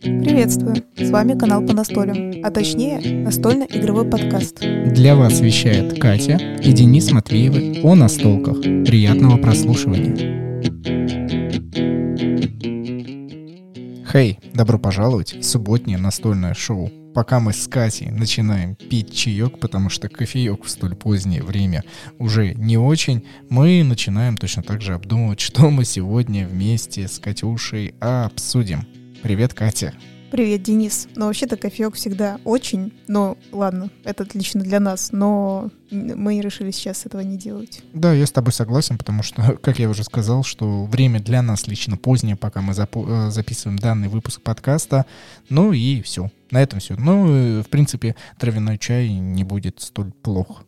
Приветствую! С вами канал по настолям, а точнее настольно-игровой подкаст. Для вас вещает Катя и Денис Матвеевы о настолках. Приятного прослушивания! Хей, добро пожаловать в субботнее настольное шоу. Пока мы с Катей начинаем пить чаек, потому что кофеек в столь позднее время уже не очень, мы начинаем точно так же обдумывать, что мы сегодня вместе с Катюшей обсудим. Привет, Катя. Привет, Денис. Но вообще-то кофеек всегда очень, но ладно, это отлично для нас, но мы решили сейчас этого не делать. Да, я с тобой согласен, потому что, как я уже сказал, что время для нас лично позднее, пока мы запу- э, записываем данный выпуск подкаста. Ну и все. На этом все. Ну, в принципе, травяной чай не будет столь плох.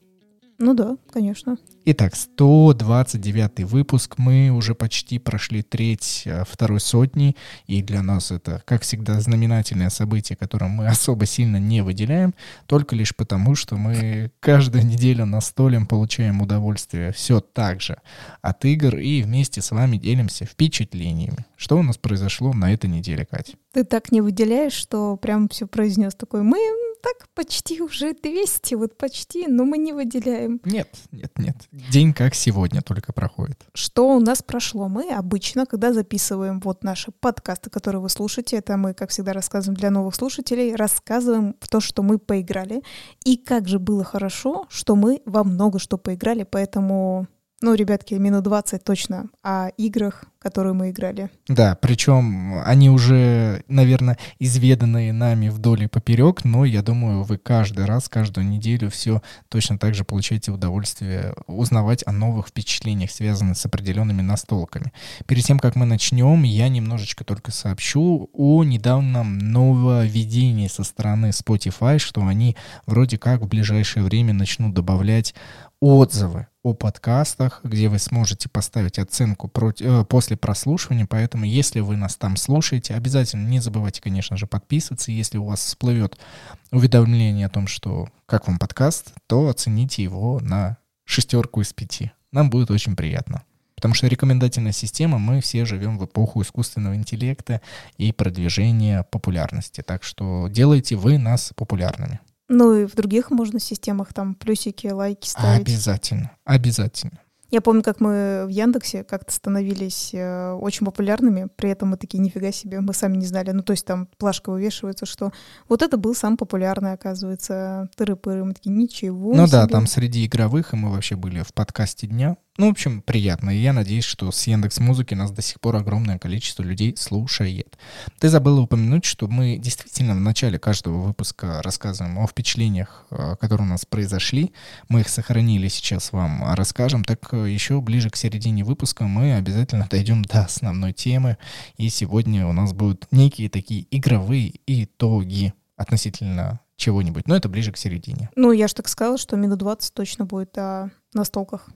Ну да, конечно. Итак, 129 выпуск. Мы уже почти прошли треть э, второй сотни. И для нас это, как всегда, знаменательное событие, которое мы особо сильно не выделяем. Только лишь потому, что мы каждую неделю на столем получаем удовольствие все так же от игр. И вместе с вами делимся впечатлениями. Что у нас произошло на этой неделе, Катя? Ты так не выделяешь, что прям все произнес такой. Мы так почти уже 200, вот почти, но мы не выделяем. Нет, нет, нет. День как сегодня только проходит. Что у нас прошло? Мы обычно, когда записываем вот наши подкасты, которые вы слушаете, это мы, как всегда, рассказываем для новых слушателей, рассказываем то, что мы поиграли. И как же было хорошо, что мы во много что поиграли, поэтому ну, ребятки, минут 20 точно о играх, которые мы играли. Да, причем они уже, наверное, изведанные нами вдоль и поперек, но я думаю, вы каждый раз, каждую неделю все точно так же получаете удовольствие узнавать о новых впечатлениях, связанных с определенными настолками. Перед тем, как мы начнем, я немножечко только сообщу о недавнем нововведении со стороны Spotify, что они вроде как в ближайшее время начнут добавлять отзывы о подкастах, где вы сможете поставить оценку против, э, после прослушивания. Поэтому, если вы нас там слушаете, обязательно не забывайте, конечно же, подписываться. Если у вас всплывет уведомление о том, что как вам подкаст, то оцените его на шестерку из пяти. Нам будет очень приятно. Потому что рекомендательная система, мы все живем в эпоху искусственного интеллекта и продвижения популярности. Так что делайте вы нас популярными. Ну и в других можно системах там плюсики, лайки ставить. Обязательно, обязательно. Я помню, как мы в Яндексе как-то становились э, очень популярными, при этом мы такие, нифига себе, мы сами не знали. Ну, то есть там плашка вывешивается, что вот это был сам популярный, оказывается, тыры-пыры. Мы такие, ничего Ну себе. да, там среди игровых, и мы вообще были в подкасте дня. Ну, в общем, приятно. И я надеюсь, что с Яндекс Музыки нас до сих пор огромное количество людей слушает. Ты забыла упомянуть, что мы действительно в начале каждого выпуска рассказываем о впечатлениях, э, которые у нас произошли. Мы их сохранили, сейчас вам расскажем. Так э, еще ближе к середине выпуска мы обязательно дойдем до основной темы. И сегодня у нас будут некие такие игровые итоги относительно чего-нибудь. Но это ближе к середине. Ну, я же так сказала, что минут 20 точно будет о настолках.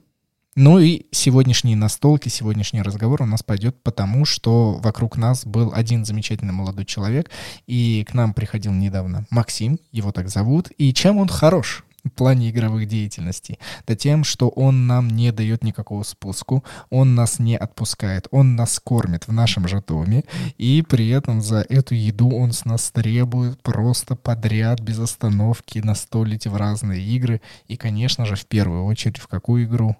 Ну и сегодняшние настолки, сегодняшний разговор у нас пойдет потому, что вокруг нас был один замечательный молодой человек, и к нам приходил недавно Максим, его так зовут, и чем он хорош? в плане игровых деятельностей, да тем, что он нам не дает никакого спуску, он нас не отпускает, он нас кормит в нашем же доме, и при этом за эту еду он с нас требует просто подряд, без остановки, настолить в разные игры, и, конечно же, в первую очередь, в какую игру?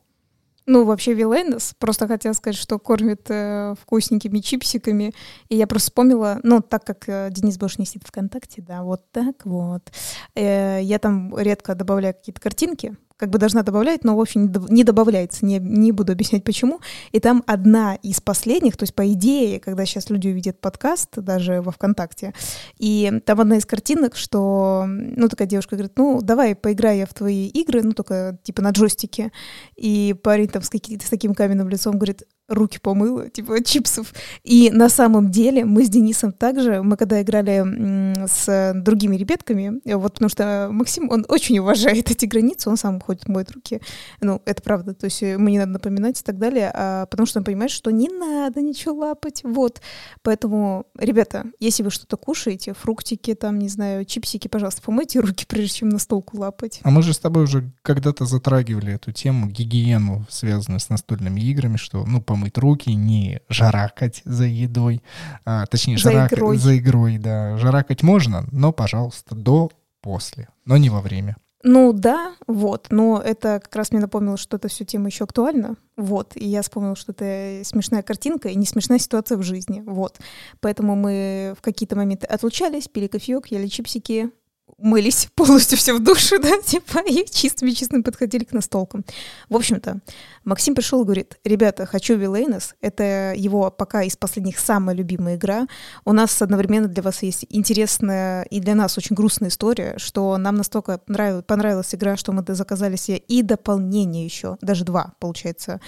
Ну, вообще Вилейнес, просто хотела сказать, что кормит э, вкусненькими чипсиками. И я просто вспомнила, ну, так как э, Денис больше не сидит ВКонтакте, да, вот так вот. Э, я там редко добавляю какие-то картинки, как бы должна добавлять, но, в общем, не добавляется, не, не буду объяснять почему. И там одна из последних, то есть, по идее, когда сейчас люди увидят подкаст, даже во ВКонтакте, и там одна из картинок, что, ну, такая девушка говорит, ну, давай поиграй я в твои игры, ну, только, типа, на джойстике. И парень там с, каким с таким каменным лицом говорит, руки помыла, типа чипсов. И на самом деле мы с Денисом также, мы когда играли с другими ребятками, вот потому что Максим, он очень уважает эти границы, он сам ходит, моет руки. Ну, это правда, то есть мне не надо напоминать и так далее, а потому что он понимает, что не надо ничего лапать, вот. Поэтому, ребята, если вы что-то кушаете, фруктики, там, не знаю, чипсики, пожалуйста, помойте руки, прежде чем на столку лапать. А мы же с тобой уже когда-то затрагивали эту тему, гигиену, связанную с настольными играми, что, ну, по помыть руки, не жаракать за едой, а, точнее, За жарак- игрой. за игрой, да. Жаракать можно, но, пожалуйста, до, после, но не во время. Ну да, вот, но это как раз мне напомнило, что эта все тема еще актуальна, вот, и я вспомнила, что это смешная картинка и не смешная ситуация в жизни, вот. Поэтому мы в какие-то моменты отлучались, пили кофеек, ели чипсики, мылись полностью все в душе, да, типа, и чистыми-чистыми подходили к настолкам. В общем-то, Максим пришел и говорит, ребята, хочу Вилейнос, это его пока из последних самая любимая игра, у нас одновременно для вас есть интересная и для нас очень грустная история, что нам настолько нрав- понравилась игра, что мы заказали себе и дополнение еще, даже два, получается.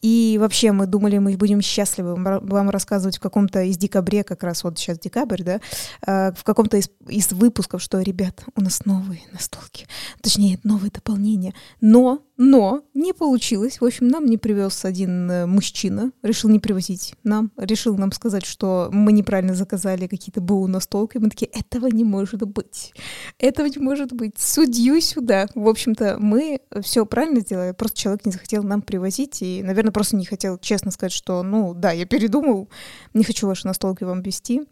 И вообще мы думали, мы будем счастливы вам ра- вам рассказывать в каком-то из декабре, как раз вот сейчас декабрь, да, э, в каком-то из, из выпусков, что, ребят, у нас новые настолки, точнее, новые дополнения. Но, но не получилось. В общем, нам не привез один э, мужчина, решил не привозить нам, решил нам сказать, что мы неправильно заказали какие-то БУ настолки. Мы такие, этого не может быть. Этого не может быть. Судью сюда. В общем-то, мы все правильно сделали, просто человек не захотел нам привозить и, наверное, просто не хотел честно сказать, что, ну, да, я передумал, не хочу ваши настолки вам вести.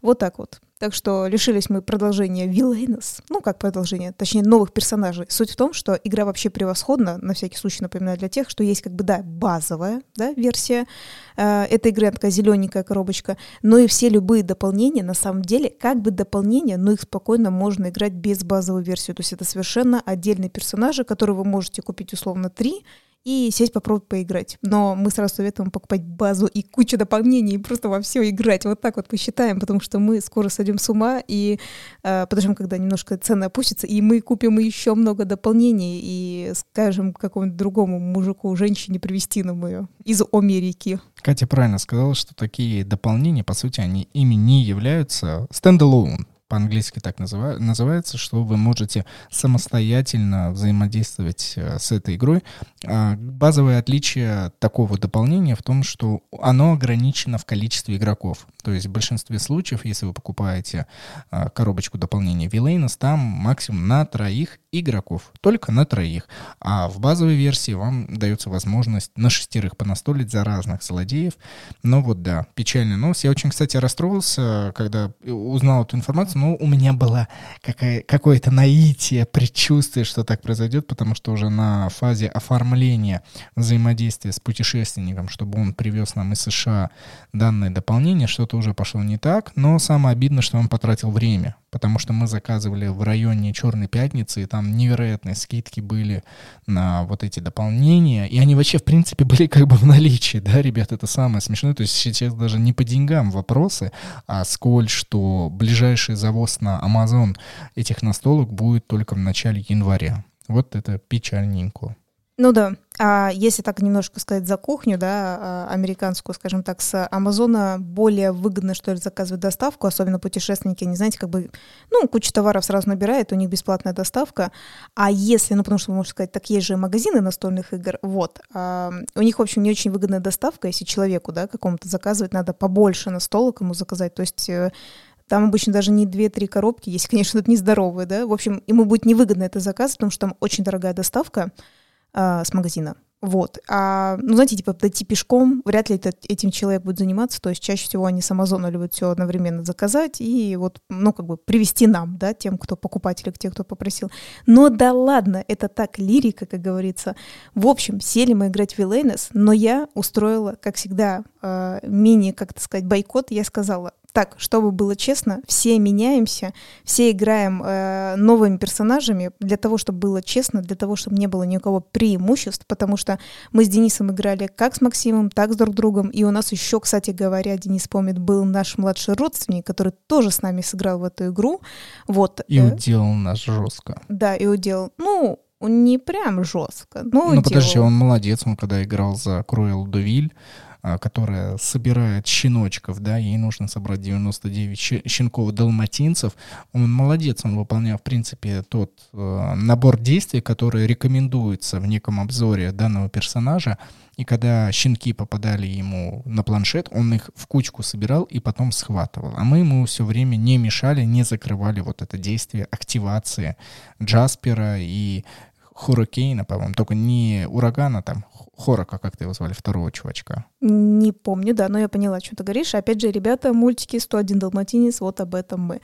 Вот так вот. Так что лишились мы продолжения Вилейнос. Ну, как продолжение, точнее, новых персонажей. Суть в том, что игра вообще превосходна, на всякий случай напоминаю для тех, что есть как бы, да, базовая да, версия э, этой игры, такая зелененькая коробочка, но и все любые дополнения, на самом деле, как бы дополнения, но их спокойно можно играть без базовой версии. То есть это совершенно отдельные персонажи, которые вы можете купить условно три, и сесть попробовать поиграть. Но мы сразу советуем покупать базу и кучу дополнений, и просто во все играть. Вот так вот посчитаем, потому что мы скоро сойдем с ума и э, подождем, когда немножко цены опустятся, и мы купим еще много дополнений и скажем какому-нибудь другому мужику, женщине привезти нам ее из Америки. Катя правильно сказала, что такие дополнения, по сути, они ими не являются standalone. По-английски так называ- называется, что вы можете самостоятельно взаимодействовать э, с этой игрой. А, Базовое отличие такого дополнения в том, что оно ограничено в количестве игроков. То есть в большинстве случаев, если вы покупаете а, коробочку дополнения Villainous, там максимум на троих игроков. Только на троих. А в базовой версии вам дается возможность на шестерых понастолить за разных злодеев. Но вот да, печальная новость. Я очень, кстати, расстроился, когда узнал эту информацию, но у меня было какое-то наитие, предчувствие, что так произойдет, потому что уже на фазе оформления взаимодействия с путешественником, чтобы он привез нам из США данное дополнение, что-то уже пошло не так, но самое обидное, что он потратил время, потому что мы заказывали в районе Черной Пятницы, и там невероятные скидки были на вот эти дополнения, и они вообще, в принципе, были как бы в наличии, да, ребят, это самое смешное, то есть сейчас даже не по деньгам вопросы, а сколь, что ближайший завоз на Amazon этих настолок будет только в начале января. Вот это печальненько. Ну да. А если так немножко сказать за кухню, да, а, американскую, скажем так, с Амазона более выгодно, что ли, заказывать доставку, особенно путешественники, они, знаете, как бы, ну, кучу товаров сразу набирает, у них бесплатная доставка. А если, ну, потому что, вы можете сказать, так есть же магазины настольных игр, вот, а, у них, в общем, не очень выгодная доставка, если человеку, да, какому-то заказывать надо побольше настолок ему заказать, то есть э, там обычно даже не 2-3 коробки, если, конечно, это нездоровые, да. В общем, ему будет невыгодно это заказывать, потому что там очень дорогая доставка а, с магазина. Вот. А, ну, знаете, типа, дойти пешком, вряд ли это, этим человек будет заниматься. То есть чаще всего они с Амазона любят все одновременно заказать и вот, ну, как бы привести нам, да, тем, кто покупатель, те, кто попросил. Но да ладно, это так лирика, как говорится. В общем, сели мы играть в Вилейнес, но я устроила, как всегда, э, мини, как это сказать, бойкот. Я сказала, так, чтобы было честно, все меняемся, все играем э, новыми персонажами для того, чтобы было честно, для того, чтобы не было никакого преимуществ, потому что мы с Денисом играли как с Максимом, так с друг другом, и у нас еще, кстати говоря, Денис помнит, был наш младший родственник, который тоже с нами сыграл в эту игру, вот. И э, уделал нас жестко. да, и уделал, ну, не прям жестко, но Ну, подожди, уделал. он молодец, он когда играл за Круэлл Дувиль, которая собирает щеночков, да, ей нужно собрать 99 щ- щенков-далматинцев. Он молодец, он выполнял, в принципе, тот э, набор действий, который рекомендуется в неком обзоре данного персонажа. И когда щенки попадали ему на планшет, он их в кучку собирал и потом схватывал. А мы ему все время не мешали, не закрывали вот это действие активации Джаспера и Хуракейна, по-моему, только не урагана, там Хорока, как ты его звали, второго чувачка. Не помню, да, но я поняла, что ты говоришь. Опять же, ребята, мультики «101 Далматинец», вот об этом мы.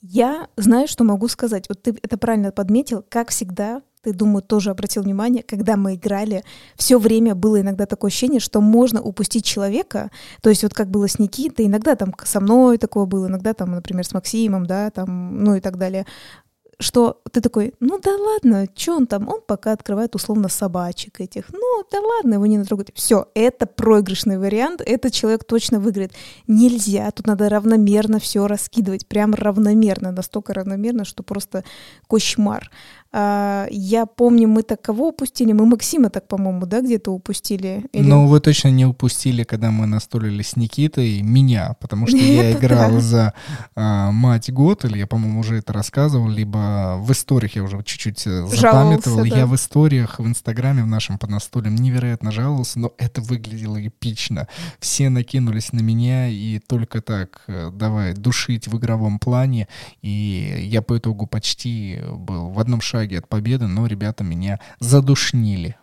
Я знаю, что могу сказать. Вот ты это правильно подметил. Как всегда, ты, думаю, тоже обратил внимание, когда мы играли, все время было иногда такое ощущение, что можно упустить человека. То есть вот как было с Никитой, иногда там со мной такое было, иногда там, например, с Максимом, да, там, ну и так далее что ты такой, ну да ладно, что он там, он пока открывает условно собачек этих, ну да ладно, его не натрогать. Все, это проигрышный вариант, этот человек точно выиграет. Нельзя, тут надо равномерно все раскидывать, прям равномерно, настолько равномерно, что просто кошмар. А, я помню, мы так кого упустили? Мы Максима так, по-моему, да, где-то упустили? Или... Ну, вы точно не упустили, когда мы настолили с Никитой меня, потому что я играл за а, мать год, или я, по-моему, уже это рассказывал, либо в историях я уже чуть-чуть э, запамятовал. Я в историях в Инстаграме в нашем по настолям невероятно жаловался, но это выглядело эпично. Все накинулись на меня и только так э, давай душить в игровом плане, и я по итогу почти был в одном шаге шаге от победы, но ребята меня задушнили.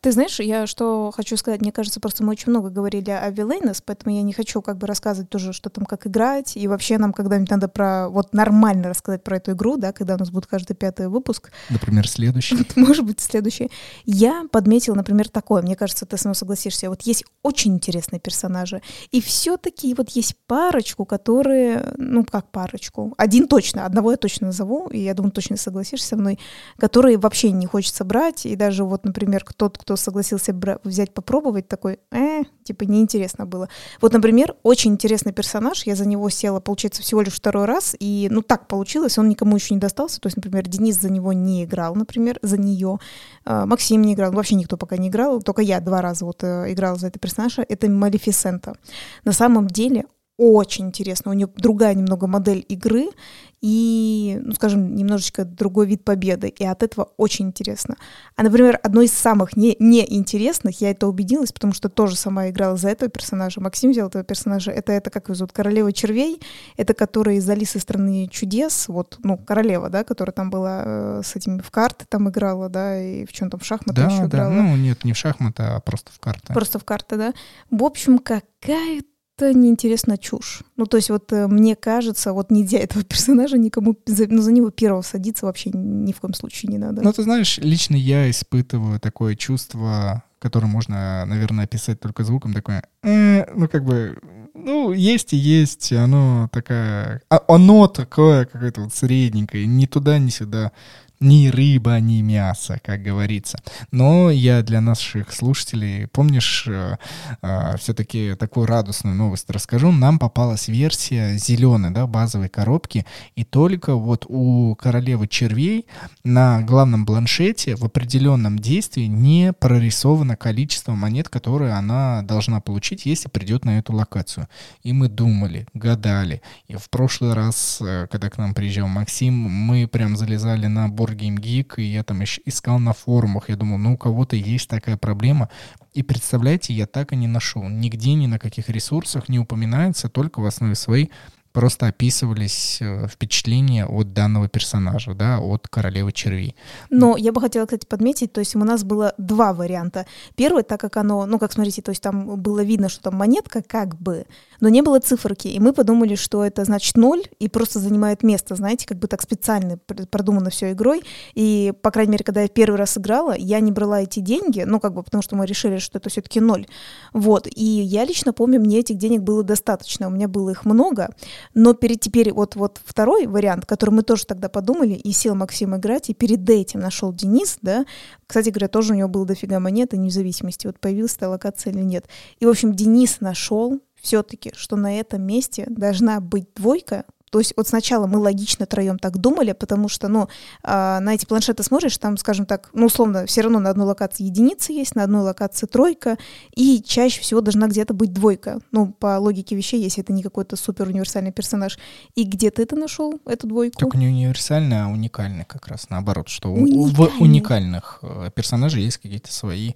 Ты знаешь, я что хочу сказать, мне кажется, просто мы очень много говорили о Вилейнес, поэтому я не хочу как бы рассказывать тоже, что там как играть, и вообще нам когда-нибудь надо про вот нормально рассказать про эту игру, да, когда у нас будет каждый пятый выпуск. Например, следующий. Может быть, следующий. Я подметила, например, такое, мне кажется, ты со мной согласишься, вот есть очень интересные персонажи, и все-таки вот есть парочку, которые, ну, как парочку, один точно, одного я точно назову, и я думаю, точно согласишься со мной, которые вообще не хочется брать, и даже вот, например, кто-то, кто согласился взять попробовать, такой, э, типа неинтересно было. Вот, например, очень интересный персонаж, я за него села, получается, всего лишь второй раз, и ну так получилось, он никому еще не достался, то есть, например, Денис за него не играл, например, за нее, а, Максим не играл, вообще никто пока не играл, только я два раза вот э, играла за этого персонажа, это Малефисента. На самом деле очень интересно. У нее другая немного модель игры и, ну, скажем, немножечко другой вид победы. И от этого очень интересно. А, например, одно из самых не, неинтересных, я это убедилась, потому что тоже сама играла за этого персонажа. Максим взял этого персонажа. Это, это как его зовут? Королева червей. Это которая из Алисы страны чудес. Вот, ну, королева, да, которая там была э, с этими в карты там играла, да, и в чем там в шахматы да, еще да. играла. Ну, нет, не в шахматы, а просто в карты. Просто в карты, да. В общем, какая это неинтересная чушь. Ну, то есть вот э, мне кажется, вот нельзя этого персонажа никому, за, ну, за него первого садиться вообще ни в коем случае не надо. Ну, ты знаешь, лично я испытываю такое чувство, которое можно, наверное, описать только звуком, такое, э, ну, как бы, ну, есть и есть, оно такая, а, оно такое какое-то вот средненькое, ни туда, ни сюда ни рыба, ни мясо, как говорится. Но я для наших слушателей, помнишь, э, э, все-таки такую радостную новость расскажу. Нам попалась версия зеленой, да, базовой коробки, и только вот у королевы червей на главном бланшете в определенном действии не прорисовано количество монет, которые она должна получить, если придет на эту локацию. И мы думали, гадали. И в прошлый раз, э, когда к нам приезжал Максим, мы прям залезали на борт Board Geek, и я там искал на форумах, я думал, ну у кого-то есть такая проблема. И представляете, я так и не нашел. Нигде, ни на каких ресурсах не упоминается, только в основе своей просто описывались э, впечатления от данного персонажа, да, от королевы червей. Но я бы хотела, кстати, подметить, то есть у нас было два варианта. Первый, так как оно, ну, как смотрите, то есть там было видно, что там монетка как бы, но не было циферки, и мы подумали, что это значит ноль, и просто занимает место, знаете, как бы так специально продумано все игрой, и, по крайней мере, когда я первый раз играла, я не брала эти деньги, ну, как бы, потому что мы решили, что это все-таки ноль, вот, и я лично помню, мне этих денег было достаточно, у меня было их много, но перед теперь вот, вот второй вариант, который мы тоже тогда подумали, и сел Максим играть, и перед этим нашел Денис, да, кстати говоря, тоже у него было дофига монет, и независимости, вот появилась эта локация или нет. И, в общем, Денис нашел все-таки, что на этом месте должна быть двойка, то есть вот сначала мы логично троем так думали, потому что, ну, э, на эти планшеты смотришь, там, скажем так, ну, условно, все равно на одной локации единица есть, на одной локации тройка, и чаще всего должна где-то быть двойка. Ну, по логике вещей, если это не какой-то супер универсальный персонаж. И где ты это нашел, эту двойку? Только не универсальный, а уникальный как раз, наоборот, что уникальный. в уникальных э, персонажей есть какие-то свои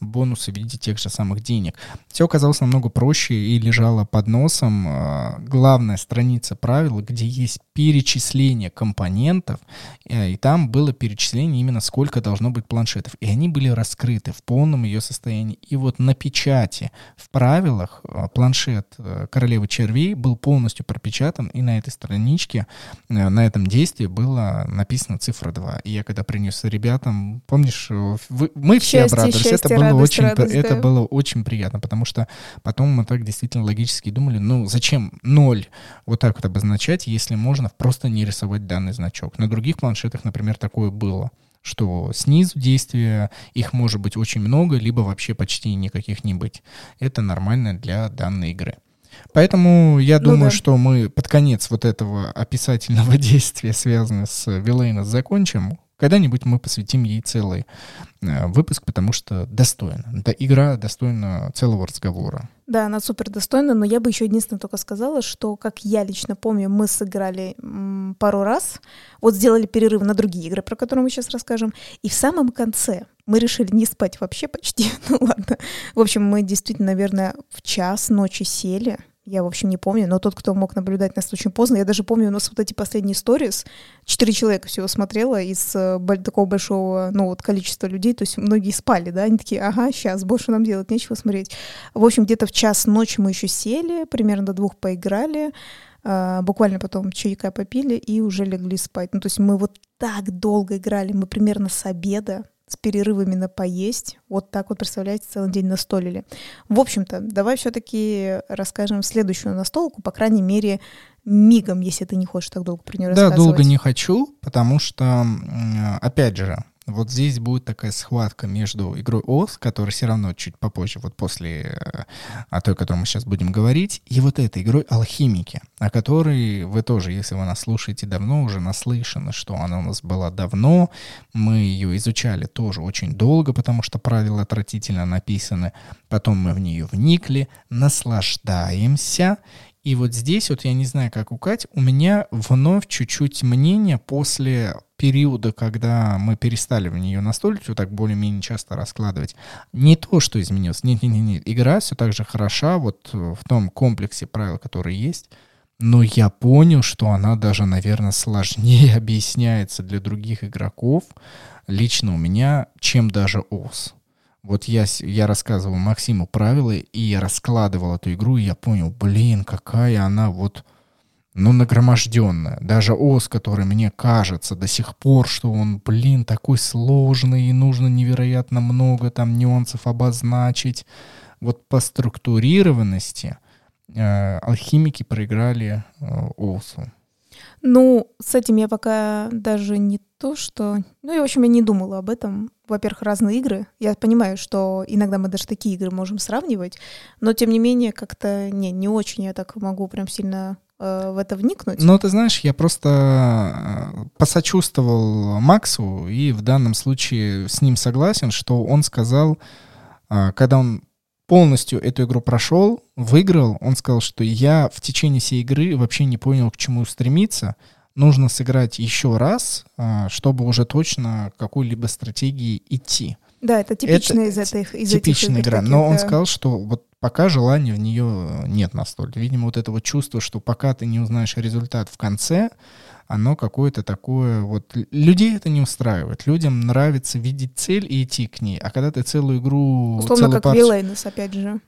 бонусы в виде тех же самых денег. Все оказалось намного проще и лежало под носом. Э, главная страница правил правила, где есть перечисление компонентов, э, и там было перечисление именно сколько должно быть планшетов. И они были раскрыты в полном ее состоянии. И вот на печати в правилах э, планшет э, королевы червей был полностью пропечатан, и на этой страничке, на этом действии было написано цифра 2. И я когда принес ребятам, помнишь, вы, мы все счастье, обрадовались. Счастье, это было радость, очень, радость, это да. было очень приятно, потому что потом мы так действительно логически думали, ну зачем ноль вот так вот обозначать, если можно просто не рисовать данный значок. На других планшетах, например, такое было что снизу действия, их может быть очень много, либо вообще почти никаких не быть. Это нормально для данной игры. Поэтому я ну думаю, да. что мы под конец вот этого описательного действия, связанного с Вилейна, закончим. Когда-нибудь мы посвятим ей целый э, выпуск, потому что достойно. Да, игра достойна целого разговора. Да, она супер достойна, но я бы еще единственное только сказала, что, как я лично помню, мы сыграли м, пару раз, вот сделали перерыв на другие игры, про которые мы сейчас расскажем, и в самом конце мы решили не спать вообще почти, ну ладно. В общем, мы действительно, наверное, в час ночи сели, я, в общем, не помню, но тот, кто мог наблюдать нас очень поздно, я даже помню у нас вот эти последние сторис, четыре человека всего смотрела из э, такого большого, ну, вот количества людей, то есть многие спали, да, они такие, ага, сейчас, больше нам делать нечего смотреть. В общем, где-то в час ночи мы еще сели, примерно до двух поиграли, Uh, буквально потом чайка попили и уже легли спать. Ну, то есть мы вот так долго играли, мы примерно с обеда с перерывами на поесть. Вот так вот, представляете, целый день настолили. В общем-то, давай все-таки расскажем следующую настолку, по крайней мере, мигом, если ты не хочешь так долго про нее да, рассказывать. Да, долго не хочу, потому что, опять же, вот здесь будет такая схватка между игрой ОС, которая все равно чуть попозже, вот после э, о той, о которой мы сейчас будем говорить, и вот этой игрой Алхимики, о которой вы тоже, если вы нас слушаете давно, уже наслышаны, что она у нас была давно, мы ее изучали тоже очень долго, потому что правила отвратительно написаны, потом мы в нее вникли, наслаждаемся, и вот здесь вот я не знаю, как у Кати, у меня вновь чуть-чуть мнение после периода, когда мы перестали в нее настолить, вот так более-менее часто раскладывать, не то, что изменилось. Нет-нет-нет, игра все так же хороша вот в том комплексе правил, которые есть, но я понял, что она даже, наверное, сложнее объясняется для других игроков, лично у меня, чем даже ОС. Вот я, я рассказывал Максиму правила, и я раскладывал эту игру, и я понял, блин, какая она вот, ну, нагроможденная. Даже ОС, который мне кажется до сих пор, что он, блин, такой сложный, и нужно невероятно много там нюансов обозначить. Вот по структурированности э, алхимики проиграли э, ОСу. Ну, с этим я пока даже не то, что... Ну, и, в общем, я не думала об этом. Во-первых, разные игры. Я понимаю, что иногда мы даже такие игры можем сравнивать, но, тем не менее, как-то не, не очень я так могу прям сильно э, в это вникнуть. Ну, ты знаешь, я просто э, посочувствовал Максу, и в данном случае с ним согласен, что он сказал, э, когда он полностью эту игру прошел, выиграл, он сказал, что я в течение всей игры вообще не понял, к чему стремиться. Нужно сыграть еще раз, а, чтобы уже точно какой-либо стратегии идти. Да, это типичная из этих из Типичная игра. Таких, Но да. он сказал, что вот пока желания в нее нет настолько. Видимо, вот этого чувства, что пока ты не узнаешь результат в конце, оно какое-то такое вот... Людей это не устраивает. Людям нравится видеть цель и идти к ней. А когда ты целую игру... Условно, как партию... Вилейнес, опять же.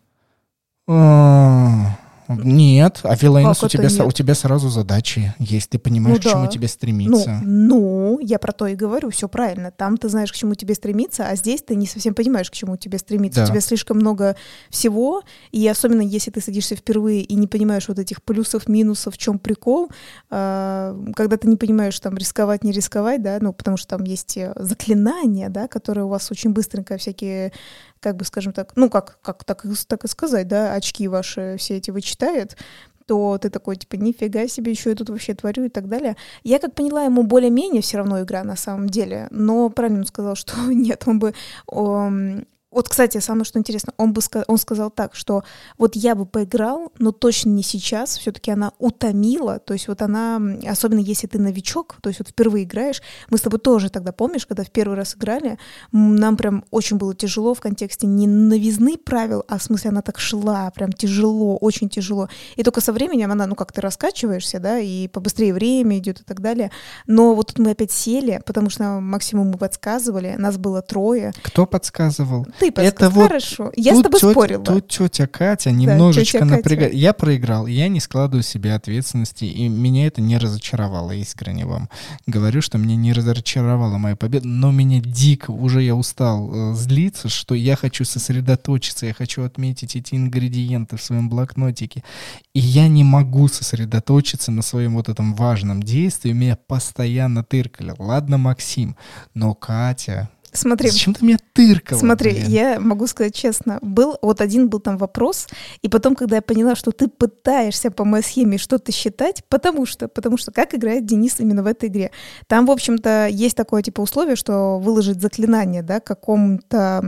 А, нет, а Вилейнус у тебя, у тебя сразу задачи есть, ты понимаешь, ну, к чему да. тебе стремиться. Ну, ну, я про то и говорю, все правильно. Там ты знаешь, к чему тебе стремиться, а здесь ты не совсем понимаешь, к чему тебе стремиться. Да. У тебя слишком много всего, и особенно если ты садишься впервые и не понимаешь вот этих плюсов, минусов, в чем прикол, э, когда ты не понимаешь, там, рисковать, не рисковать, да, ну, потому что там есть э, заклинания, да, которые у вас очень быстренько всякие как бы, скажем так, ну, как, как так, так и сказать, да, очки ваши все эти вычитает, то ты такой, типа, нифига себе, еще я тут вообще творю и так далее. Я, как поняла, ему более-менее все равно игра на самом деле, но правильно он сказал, что нет, он бы... Вот, кстати, самое что интересно, он бы он сказал так, что вот я бы поиграл, но точно не сейчас. Все-таки она утомила. То есть вот она, особенно если ты новичок, то есть вот впервые играешь. Мы с тобой тоже тогда помнишь, когда в первый раз играли, нам прям очень было тяжело в контексте не новизны правил, а в смысле она так шла, прям тяжело, очень тяжело. И только со временем она, ну как ты раскачиваешься, да, и побыстрее время идет и так далее. Но вот тут мы опять сели, потому что Максиму мы подсказывали, нас было трое. Кто подсказывал? Ты подсказал. Это вот Хорошо. Я с тобой тетя- спорила. Тут тетя Катя немножечко Катя. напрягает. Я проиграл, я не складываю себе ответственности, и меня это не разочаровало, искренне вам. Говорю, что меня не разочаровала моя победа, но меня дико, уже я устал э, злиться, что я хочу сосредоточиться, я хочу отметить эти ингредиенты в своем блокнотике, и я не могу сосредоточиться на своем вот этом важном действии, меня постоянно тыркали. Ладно, Максим, но Катя... Смотри, Зачем ты меня тыркала? Смотри, блин? я могу сказать честно, был вот один был там вопрос, и потом, когда я поняла, что ты пытаешься по моей схеме что-то считать, потому что, потому что как играет Денис именно в этой игре, там, в общем-то, есть такое типа условие, что выложить заклинание, да, какому-то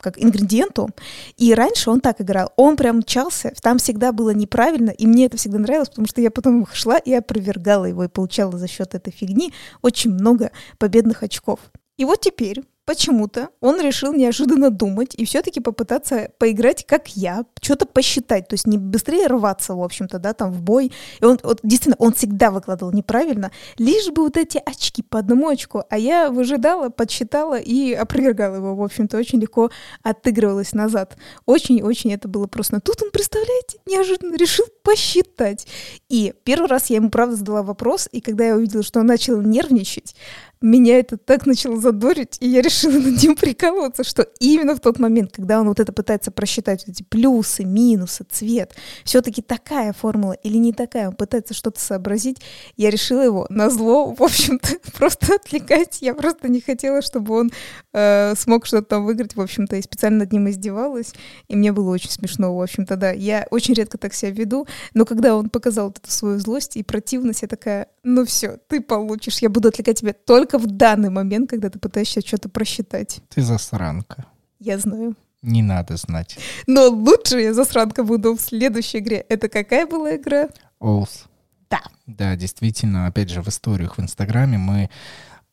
как ингредиенту, и раньше он так играл, он прям мчался, там всегда было неправильно, и мне это всегда нравилось, потому что я потом шла и опровергала его, и получала за счет этой фигни очень много победных очков. И вот теперь почему-то он решил неожиданно думать и все-таки попытаться поиграть, как я, что-то посчитать, то есть не быстрее рваться, в общем-то, да, там в бой. И он, вот, действительно, он всегда выкладывал неправильно, лишь бы вот эти очки по одному очку, а я выжидала, подсчитала и опровергала его, в общем-то, очень легко отыгрывалась назад. Очень-очень это было просто. Но Тут он, представляете, неожиданно решил посчитать. И первый раз я ему, правда, задала вопрос, и когда я увидела, что он начал нервничать, меня это так начало задорить, и я решила над ним прикалываться, что именно в тот момент, когда он вот это пытается просчитать, вот эти плюсы, минусы, цвет, все-таки такая формула или не такая, он пытается что-то сообразить, я решила его на зло, в общем-то, просто отвлекать. Я просто не хотела, чтобы он э, смог что-то там выиграть, в общем-то, и специально над ним издевалась, и мне было очень смешно, в общем-то, да. Я очень редко так себя веду, но когда он показал вот эту свою злость и противность, я такая, ну все, ты получишь, я буду отвлекать тебя только в данный момент, когда ты пытаешься что-то просчитать. Ты засранка. Я знаю. Не надо знать. Но лучше я засранка буду в следующей игре. Это какая была игра? Оус. Да. Да, действительно, опять же, в историях в Инстаграме мы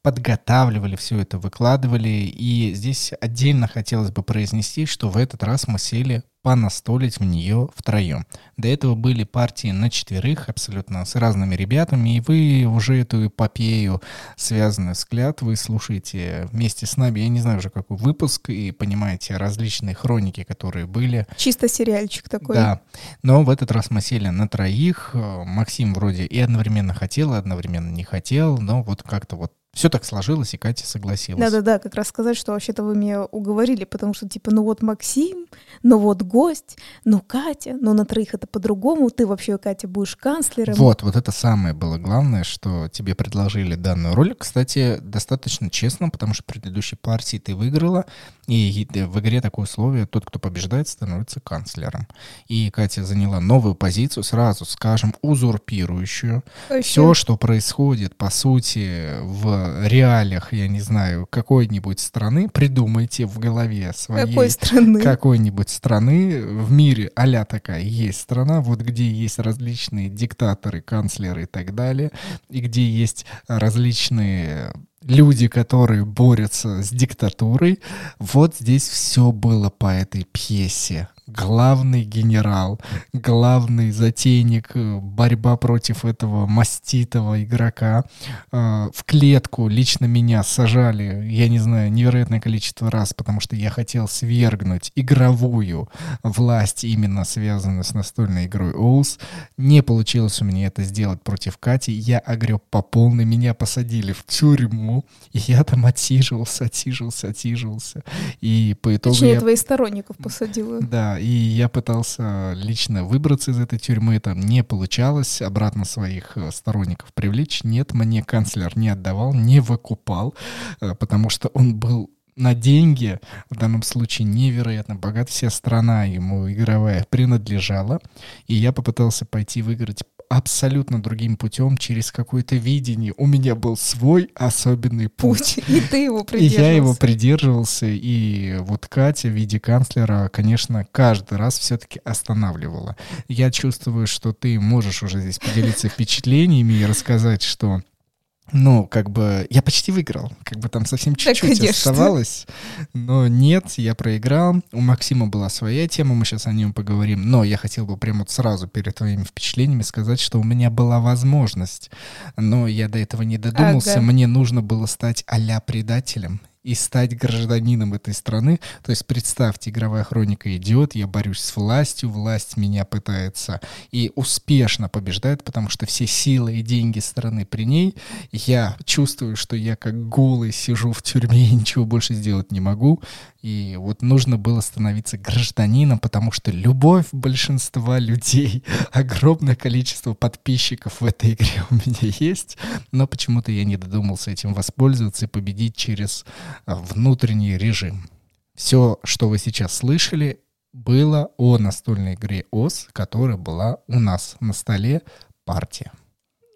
подготавливали все это, выкладывали. И здесь отдельно хотелось бы произнести, что в этот раз мы сели понастолить в нее втроем. До этого были партии на четверых, абсолютно с разными ребятами, и вы уже эту эпопею, связанную с клятвой, слушаете вместе с нами. Я не знаю уже какой выпуск, и понимаете различные хроники, которые были. Чисто сериальчик такой. Да, но в этот раз мы сели на троих. Максим вроде и одновременно хотел, и одновременно не хотел, но вот как-то вот все так сложилось, и Катя согласилась. Да-да-да, как раз сказать, что вообще-то вы меня уговорили, потому что, типа, ну вот Максим, ну вот гость, ну Катя, ну на троих это по-другому, ты вообще, Катя, будешь канцлером. Вот, вот это самое было главное, что тебе предложили данную роль. Кстати, достаточно честно, потому что в предыдущей партии ты выиграла, и в игре такое условие, тот, кто побеждает, становится канцлером. И Катя заняла новую позицию, сразу скажем, узурпирующую. Вообще. Все, что происходит, по сути, в реалиях, я не знаю, какой-нибудь страны, придумайте в голове своей Какой страны? какой-нибудь страны в мире, а такая есть страна, вот где есть различные диктаторы, канцлеры и так далее, и где есть различные люди, которые борются с диктатурой. Вот здесь все было по этой пьесе. Главный генерал, главный затейник, э, борьба против этого маститого игрока. Э, В клетку лично меня сажали, я не знаю, невероятное количество раз, потому что я хотел свергнуть игровую власть, именно связанную с настольной игрой Оус. Не получилось у меня это сделать против Кати. Я огреб по полной, меня посадили в тюрьму, и я там отсиживался, отсиживался, отсиживался. И по итогу Точнее, я... твоих сторонников посадила. Да, и я пытался лично выбраться из этой тюрьмы, там не получалось, обратно своих э, сторонников привлечь. Нет, мне канцлер не отдавал, не выкупал, э, потому что он был на деньги, в данном случае невероятно богат, вся страна ему игровая принадлежала, и я попытался пойти выиграть абсолютно другим путем, через какое-то видение. У меня был свой особенный путь. Путь, и ты его И придерживался. я его придерживался, и вот Катя в виде канцлера, конечно, каждый раз все-таки останавливала. Я чувствую, что ты можешь уже здесь поделиться впечатлениями и рассказать, что ну, как бы, я почти выиграл, как бы там совсем чуть-чуть конечно. оставалось, но нет, я проиграл. У Максима была своя тема, мы сейчас о нем поговорим, но я хотел бы прямо вот сразу перед твоими впечатлениями сказать, что у меня была возможность, но я до этого не додумался, Ага. мне нужно было стать а-ля предателем и стать гражданином этой страны. То есть представьте, игровая хроника идет, я борюсь с властью, власть меня пытается и успешно побеждает, потому что все силы и деньги страны при ней. Я чувствую, что я как голый сижу в тюрьме и ничего больше сделать не могу. И вот нужно было становиться гражданином, потому что любовь большинства людей, огромное количество подписчиков в этой игре у меня есть, но почему-то я не додумался этим воспользоваться и победить через внутренний режим. Все, что вы сейчас слышали, было о настольной игре ОС, которая была у нас на столе партия.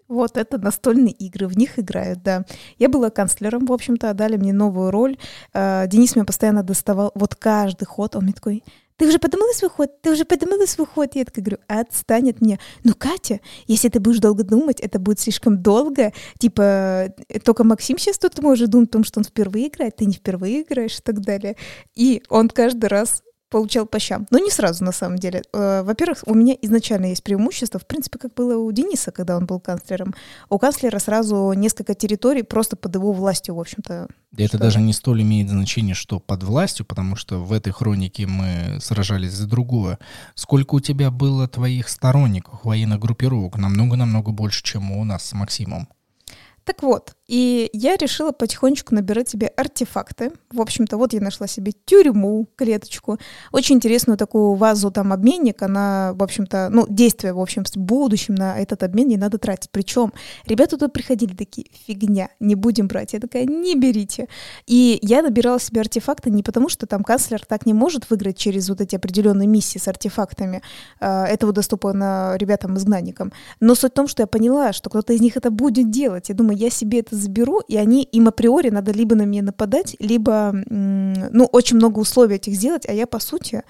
Вот это настольные игры, в них играют, да. Я была канцлером, в общем-то, дали мне новую роль. Э, Денис меня постоянно доставал, вот каждый ход, он мне такой, ты уже подумала свой ход? Ты уже подумала свой ход? Я такая говорю, отстань от меня. Ну, Катя, если ты будешь долго думать, это будет слишком долго. Типа, э, только Максим сейчас тут может думать о том, что он впервые играет, ты не впервые играешь и так далее. И он каждый раз получал по щам. Но не сразу, на самом деле. Э, Во-первых, у меня изначально есть преимущество, в принципе, как было у Дениса, когда он был канцлером. У канцлера сразу несколько территорий просто под его властью, в общем-то. Это даже же? не столь имеет значение, что под властью, потому что в этой хронике мы сражались за другое. Сколько у тебя было твоих сторонников, военных группировок? Намного-намного больше, чем у нас с Максимом. Так вот, и я решила потихонечку набирать себе артефакты. В общем-то, вот я нашла себе тюрьму, клеточку. Очень интересную такую вазу, там, обменник. Она, в общем-то, ну, действие, в общем, в будущем на этот обмен не надо тратить. Причем ребята тут приходили такие, фигня, не будем брать. Я такая, не берите. И я набирала себе артефакты не потому, что там канцлер так не может выиграть через вот эти определенные миссии с артефактами. А, Это вот доступно ребятам-изгнанникам. Но суть в том, что я поняла, что кто-то из них это будет делать. Я думаю, я себе это заберу, и они им априори надо либо на меня нападать, либо, ну, очень много условий этих сделать, а я, по сути,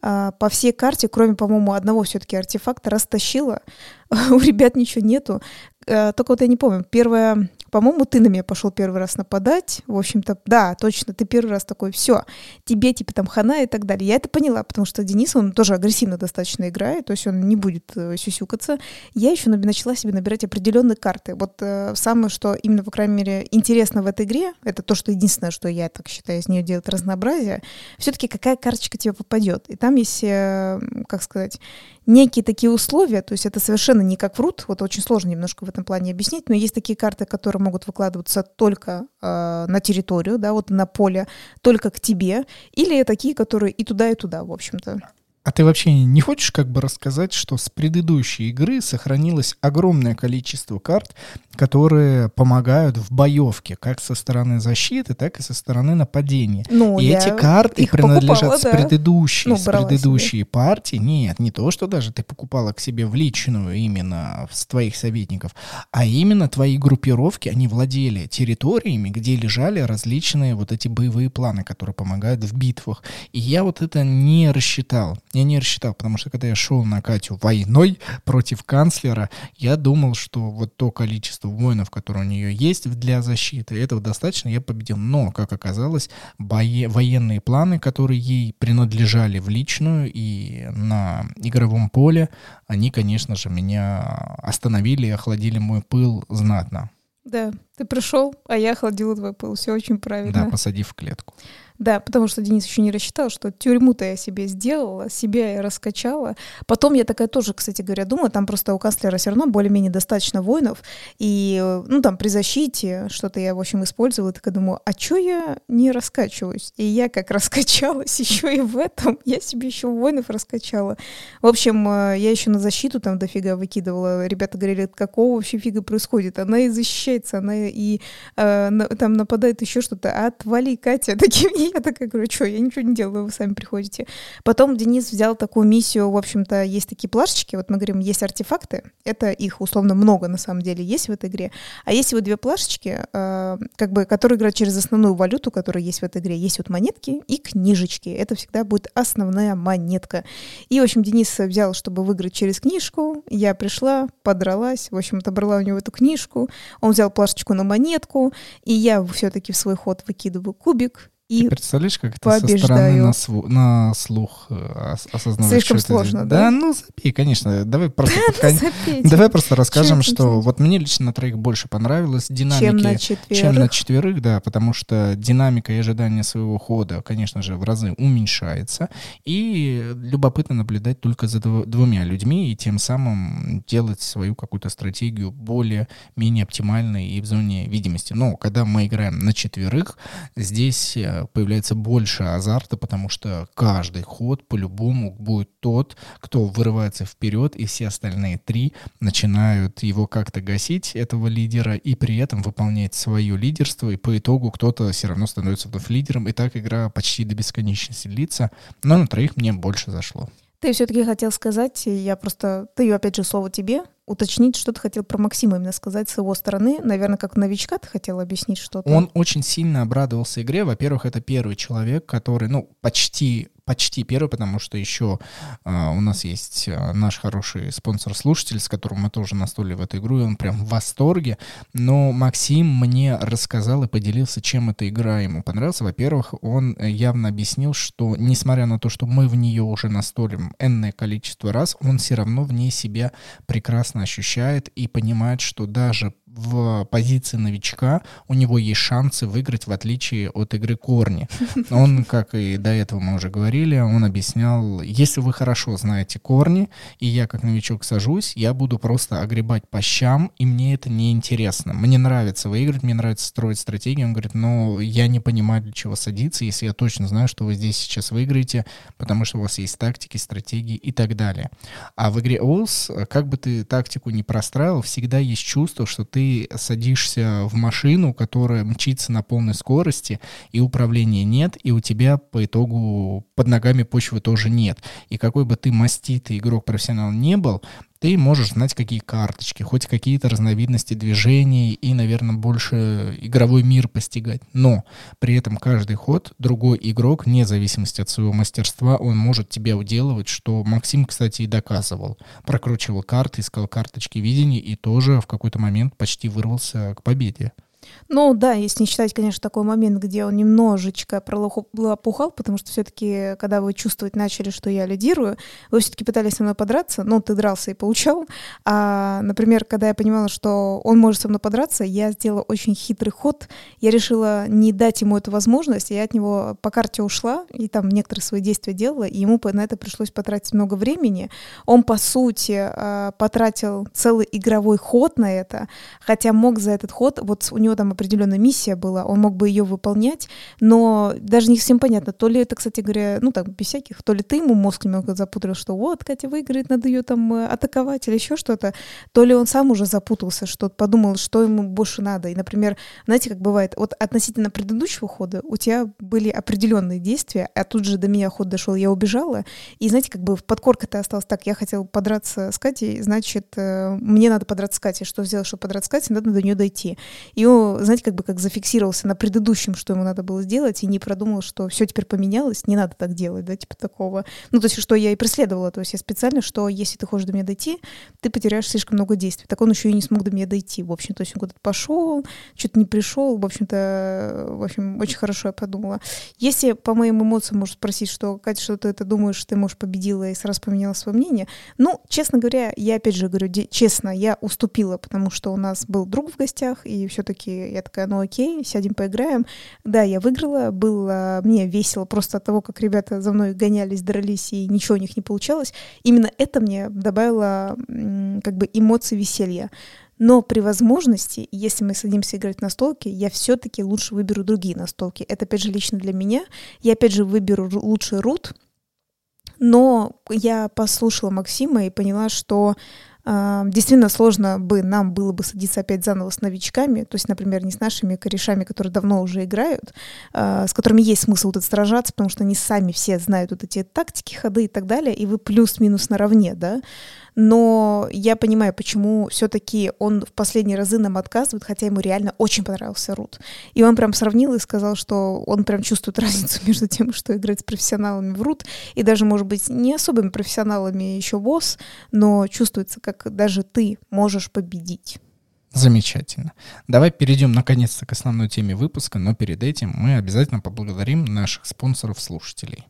а, по всей карте, кроме, по-моему, одного все-таки артефакта, растащила. У ребят ничего нету. Э, Только вот я не помню. Первое, по-моему, ты на меня пошел первый раз нападать. В общем-то, да, точно, ты первый раз такой, все, тебе типа там хана и так далее. Я это поняла, потому что Денис, он тоже агрессивно достаточно играет, то есть он не будет э, сюсюкаться. Я еще начала себе набирать определенные карты. Вот э, самое, что именно, по крайней мере, интересно в этой игре, это то, что единственное, что я так считаю, из нее делать разнообразие, все-таки какая карточка тебе попадет. И там есть, э, как сказать, некие такие условия, то есть это совершенно не как в рут, вот очень сложно немножко в этом плане объяснить, но есть такие карты, которые могут выкладываться только э, на территорию, да, вот на поле, только к тебе, или такие, которые и туда, и туда, в общем-то. А ты вообще не хочешь как бы рассказать, что с предыдущей игры сохранилось огромное количество карт, которые помогают в боевке, как со стороны защиты, так и со стороны нападения. Ну, и эти карты их принадлежат покупала, с да. предыдущей, Ну, с предыдущей партии. Нет, не то, что даже ты покупала к себе в личную именно с твоих советников, а именно твои группировки, они владели территориями, где лежали различные вот эти боевые планы, которые помогают в битвах. И я вот это не рассчитал. Я не рассчитал, потому что когда я шел на Катю войной против канцлера, я думал, что вот то количество воинов, которые у нее есть для защиты, этого достаточно, я победил. Но, как оказалось, бое- военные планы, которые ей принадлежали в личную и на игровом поле, они, конечно же, меня остановили и охладили мой пыл знатно, Да, ты пришел, а я охладила твой пыл, все очень правильно. да, посадив в клетку. Да, потому что Денис еще не рассчитал, что тюрьму-то я себе сделала, себя я раскачала. Потом я такая тоже, кстати говоря, думаю, там просто у канцлера все равно более-менее достаточно воинов. И, ну, там при защите что-то я, в общем, использовала. Такая думаю, а чё я не раскачиваюсь? И я как раскачалась еще и в этом. Я себе еще воинов раскачала. В общем, э, я еще на защиту там дофига выкидывала. Ребята говорили, какого вообще фига происходит? Она и защищается, она и э, на- там нападает еще что-то. Отвали, Катя. Такие Я такая говорю, что, я ничего не делаю, вы сами приходите. Потом Денис взял такую миссию, в общем-то, есть такие плашечки, вот мы говорим, есть артефакты, это их условно много на самом деле есть в этой игре, а есть вот две плашечки, э, как бы, которые играют через основную валюту, которая есть в этой игре. Есть вот монетки и книжечки. Это всегда будет основная монетка. И, в общем, Денис взял, чтобы выиграть через книжку. Я пришла, подралась, в общем, отобрала у него эту книжку. Он взял плашечку на монетку, и я все-таки в свой ход выкидываю кубик, и Ты представляешь, как это побеждаю. со стороны на, сву- на слух э, осознавать? Слишком сложно, да? Да, ну забей, конечно. Давай просто, Давай просто расскажем, что вот мне лично на троих больше понравилось динамики, чем на четверых, чем на четверых да, потому что динамика и ожидание своего хода, конечно же, в разы уменьшается, и любопытно наблюдать только за двумя людьми и тем самым делать свою какую-то стратегию более-менее оптимальной и в зоне видимости. Но когда мы играем на четверых, здесь э, появляется больше азарта, потому что каждый ход по-любому будет тот, кто вырывается вперед, и все остальные три начинают его как-то гасить, этого лидера, и при этом выполнять свое лидерство, и по итогу кто-то все равно становится вновь лидером, и так игра почти до бесконечности длится, но на троих мне больше зашло. Ты все-таки хотел сказать, я просто, ты опять же слово тебе, уточнить, что ты хотел про Максима именно сказать с его стороны. Наверное, как новичка ты хотел объяснить что-то. Он очень сильно обрадовался игре. Во-первых, это первый человек, который, ну, почти почти первый, потому что еще а, у нас есть а, наш хороший спонсор-слушатель, с которым мы тоже настолили в эту игру, и он прям в восторге. Но Максим мне рассказал и поделился, чем эта игра ему понравилась. Во-первых, он явно объяснил, что несмотря на то, что мы в нее уже настолим энное количество раз, он все равно в ней себя прекрасно ощущает и понимает, что даже в позиции новичка у него есть шансы выиграть, в отличие от игры Корни. Он, как и до этого мы уже говорили, он объяснял, если вы хорошо знаете Корни, и я как новичок сажусь, я буду просто огребать по щам, и мне это не интересно. Мне нравится выиграть, мне нравится строить стратегию. Он говорит, но я не понимаю, для чего садиться, если я точно знаю, что вы здесь сейчас выиграете, потому что у вас есть тактики, стратегии и так далее. А в игре Олс, как бы ты тактику не простраивал, всегда есть чувство, что ты садишься в машину, которая мчится на полной скорости, и управления нет, и у тебя по итогу под ногами почвы тоже нет. И какой бы ты маститый игрок профессионал не был, ты можешь знать, какие карточки, хоть какие-то разновидности движений и, наверное, больше игровой мир постигать. Но при этом каждый ход другой игрок, вне зависимости от своего мастерства, он может тебя уделывать, что Максим, кстати, и доказывал. Прокручивал карты, искал карточки видений и тоже в какой-то момент почти вырвался к победе. Ну да, если не считать, конечно, такой момент, где он немножечко пролопухал, потому что все-таки, когда вы чувствовать начали, что я лидирую, вы все-таки пытались со мной подраться, ну, ты дрался и получал. А, например, когда я понимала, что он может со мной подраться, я сделала очень хитрый ход. Я решила не дать ему эту возможность, я от него по карте ушла, и там некоторые свои действия делала, и ему на это пришлось потратить много времени. Он, по сути, а, потратил целый игровой ход на это, хотя мог за этот ход, вот у него там определенная миссия была, он мог бы ее выполнять, но даже не совсем понятно, то ли это, кстати говоря, ну так, без всяких, то ли ты ему мозг немного запутал, что вот, Катя выиграет, надо ее там э, атаковать или еще что-то, то ли он сам уже запутался, что подумал, что ему больше надо. И, например, знаете, как бывает, вот относительно предыдущего хода у тебя были определенные действия, а тут же до меня ход дошел, я убежала, и, знаете, как бы в подкорке-то осталось так, я хотела подраться с Катей, значит, э, мне надо подраться с Катей. Что сделать, чтобы подраться с Катей? Надо до нее дойти. И он знаете, как бы как зафиксировался на предыдущем, что ему надо было сделать, и не продумал, что все теперь поменялось, не надо так делать, да, типа такого. Ну, то есть, что я и преследовала, то есть я специально, что если ты хочешь до меня дойти, ты потеряешь слишком много действий. Так он еще и не смог до меня дойти, в общем, то есть он куда-то пошел, что-то не пришел, в общем-то, в общем, очень хорошо я подумала. Если по моим эмоциям можешь спросить, что, Катя, что ты это думаешь, ты, может, победила и сразу поменяла свое мнение, ну, честно говоря, я опять же говорю, честно, я уступила, потому что у нас был друг в гостях, и все-таки я такая, ну окей, сядем поиграем. Да, я выиграла, было мне весело просто от того, как ребята за мной гонялись, дрались, и ничего у них не получалось. Именно это мне добавило как бы эмоции веселья. Но при возможности, если мы садимся играть на столке, я все-таки лучше выберу другие настолки. Это, опять же, лично для меня. Я, опять же, выберу лучший рут, но я послушала Максима и поняла, что действительно сложно бы нам было бы садиться опять заново с новичками, то есть, например, не с нашими корешами, которые давно уже играют, а, с которыми есть смысл вот этот сражаться, потому что они сами все знают вот эти тактики, ходы и так далее, и вы плюс-минус наравне, да, но я понимаю, почему все-таки он в последние разы нам отказывает, хотя ему реально очень понравился Рут. И он прям сравнил и сказал, что он прям чувствует разницу между тем, что играть с профессионалами в Рут, и даже, может быть, не особыми профессионалами еще ВОЗ, но чувствуется, как даже ты можешь победить. Замечательно. Давай перейдем наконец-то к основной теме выпуска, но перед этим мы обязательно поблагодарим наших спонсоров-слушателей.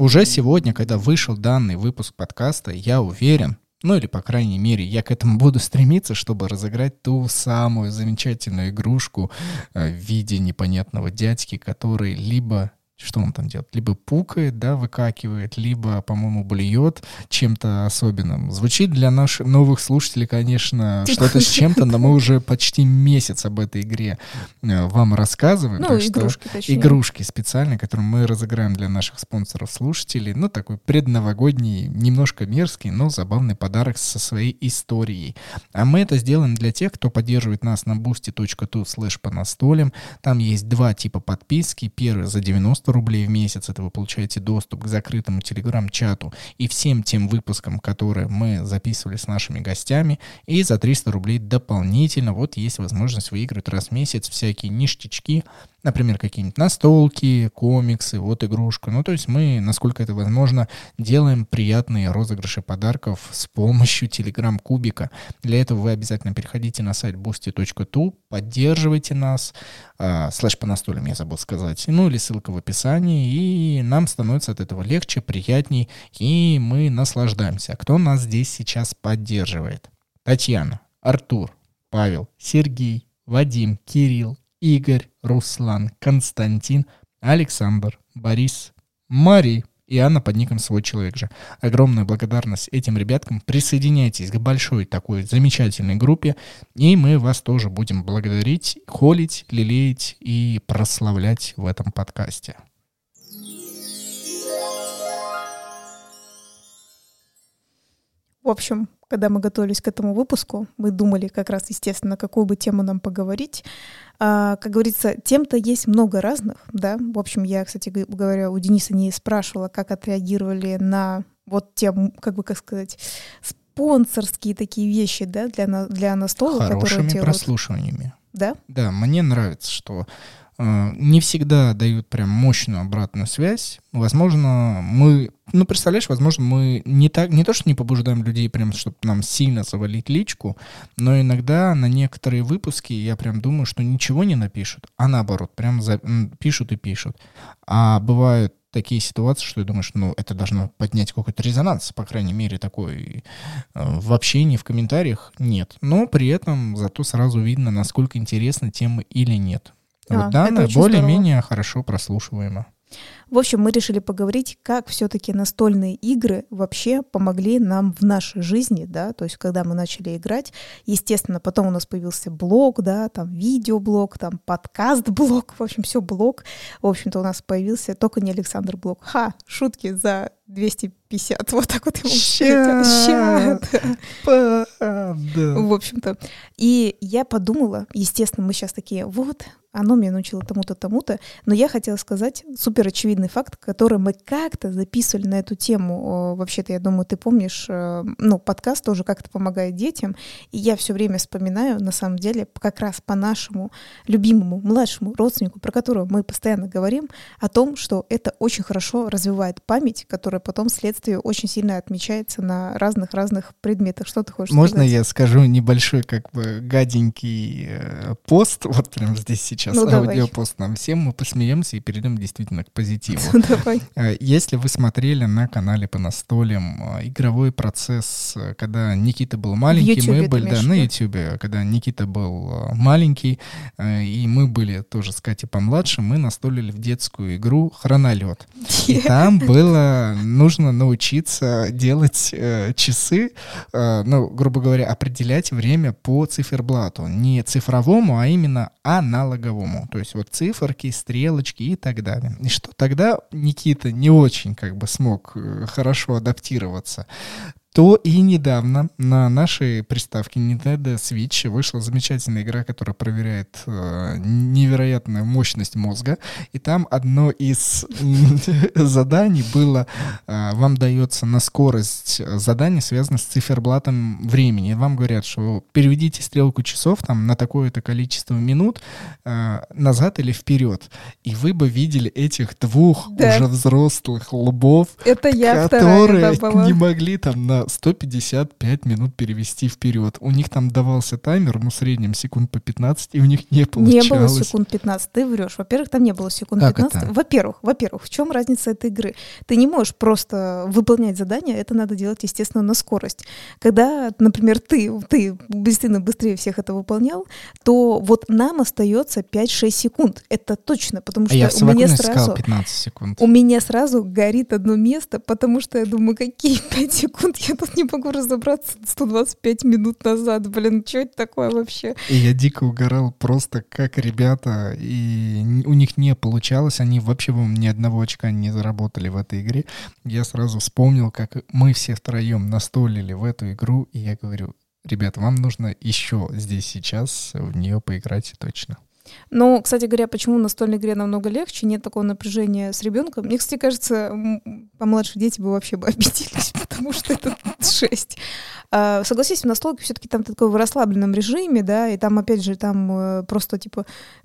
Уже сегодня, когда вышел данный выпуск подкаста, я уверен, ну или, по крайней мере, я к этому буду стремиться, чтобы разыграть ту самую замечательную игрушку э, в виде непонятного дядьки, который либо что он там делает? Либо пукает, да, выкакивает, либо, по-моему, блюет чем-то особенным. Звучит для наших новых слушателей, конечно, что-то с чем-то, но мы уже почти месяц об этой игре э, вам рассказываем. Ну, игрушки, что точнее. Игрушки специальные, которые мы разыграем для наших спонсоров-слушателей. Ну, такой предновогодний, немножко мерзкий, но забавный подарок со своей историей. А мы это сделаем для тех, кто поддерживает нас на boosty.tu slash по настолям. Там есть два типа подписки. Первый за 90 рублей в месяц, это вы получаете доступ к закрытому телеграм-чату и всем тем выпускам, которые мы записывали с нашими гостями, и за 300 рублей дополнительно вот есть возможность выиграть раз в месяц всякие ништячки, Например, какие-нибудь настолки, комиксы, вот игрушка. Ну, то есть мы, насколько это возможно, делаем приятные розыгрыши подарков с помощью Telegram-кубика. Для этого вы обязательно переходите на сайт boosty.tu, поддерживайте нас, э, слэш по настолям, я забыл сказать, ну или ссылка в описании, и нам становится от этого легче, приятней, и мы наслаждаемся. Кто нас здесь сейчас поддерживает? Татьяна, Артур, Павел, Сергей, Вадим, Кирилл, Игорь, Руслан, Константин, Александр, Борис, Мари и Анна под ником «Свой человек же». Огромная благодарность этим ребяткам. Присоединяйтесь к большой такой замечательной группе, и мы вас тоже будем благодарить, холить, лелеять и прославлять в этом подкасте. В общем, когда мы готовились к этому выпуску, мы думали как раз, естественно, какую бы тему нам поговорить. А, как говорится, тем-то есть много разных, да. В общем, я, кстати говоря, у Дениса не спрашивала, как отреагировали на вот те, как бы, как сказать, спонсорские такие вещи, да, для, для настола, Хорошими которые делают. прослушиваниями. Да? Да, мне нравится, что не всегда дают прям мощную обратную связь. Возможно, мы ну, представляешь, возможно, мы не, так, не то, что не побуждаем людей прям, чтобы нам сильно завалить личку, но иногда на некоторые выпуски я прям думаю, что ничего не напишут, а наоборот, прям за, пишут и пишут. А бывают такие ситуации, что я думаю, что ну, это должно поднять какой-то резонанс, по крайней мере, такой э, в общении, в комментариях нет. Но при этом зато сразу видно, насколько интересна тема или нет. А, вот данная более-менее хорошо прослушиваема. В общем, мы решили поговорить, как все-таки настольные игры вообще помогли нам в нашей жизни, да, то есть когда мы начали играть, естественно, потом у нас появился блог, да, там видеоблог, там подкаст-блог, в общем, все блог, в общем-то у нас появился только не Александр блог. Ха, шутки за 250, вот так вот ему Ща, В общем-то. И я подумала, естественно, мы сейчас такие, вот, оно меня научило тому-то, тому-то, но я хотела сказать супер очевидный факт, который мы как-то записывали на эту тему. Вообще-то, я думаю, ты помнишь, э, ну, подкаст тоже как-то помогает детям, и я все время вспоминаю, на самом деле, как раз по нашему любимому младшему родственнику, про которого мы постоянно говорим, о том, что это очень хорошо развивает память, которая потом вследствие очень сильно отмечается на разных-разных предметах. Что ты хочешь Можно сказать? я скажу небольшой, как бы, гаденький э, пост, вот прям здесь сейчас ну, аудиопост нам всем, мы посмеемся и перейдем действительно к позитиву. Давай. Э, если вы смотрели на канале по настолям э, игровой процесс, э, когда Никита был маленький, мы были, да, на Ютубе, когда Никита был маленький, и мы были тоже с Катей помладше, мы настолили в детскую игру «Хронолет». вообще. там было нужно научиться делать э, часы, э, ну, грубо говоря, определять время по циферблату. Не цифровому, а именно аналоговому. То есть вот циферки, стрелочки и так далее. И что тогда Никита не очень как бы смог э, хорошо адаптироваться то и недавно на нашей приставке Nintendo Switch вышла замечательная игра, которая проверяет э, невероятную мощность мозга. И там одно из заданий было, э, вам дается на скорость задание, связано с циферблатом времени. Вам говорят, что переведите стрелку часов там на такое-то количество минут э, назад или вперед. И вы бы видели этих двух Да. уже взрослых лбов, Это я которые не могли там на 155 минут перевести вперед. У них там давался таймер, ну, в среднем секунд по 15, и у них не Не получалось. было секунд 15, ты врешь. Во-первых, там не было секунд Как 15. это? Во-первых, во-первых, в чем разница этой игры? Ты не можешь просто выполнять задание, это надо делать, естественно, на скорость. Когда, например, ты, ты быстрее, быстрее всех это выполнял, то вот нам остается 5-6 секунд. Это точно, потому А что я в у меня сразу... 15 секунд. У меня сразу горит одно место, потому что я думаю, какие 5 секунд, я тут не могу разобраться 125 минут назад. Блин, что это такое вообще? И я дико угорал просто как ребята, и у них не получалось, они вообще, по ни одного очка не заработали в этой игре. Я сразу вспомнил, как мы все втроем настолили в эту игру, и я говорю, ребята, вам нужно еще здесь сейчас в нее поиграть точно. Но, кстати говоря, почему настольной игре намного легче, нет такого напряжения с ребенком. Мне, кстати, кажется, помладше дети бы вообще бы обиделись, потому что это шесть. А, согласись, в настолке все-таки там ты такой в расслабленном режиме, да, и там, опять же, там э, просто, типа,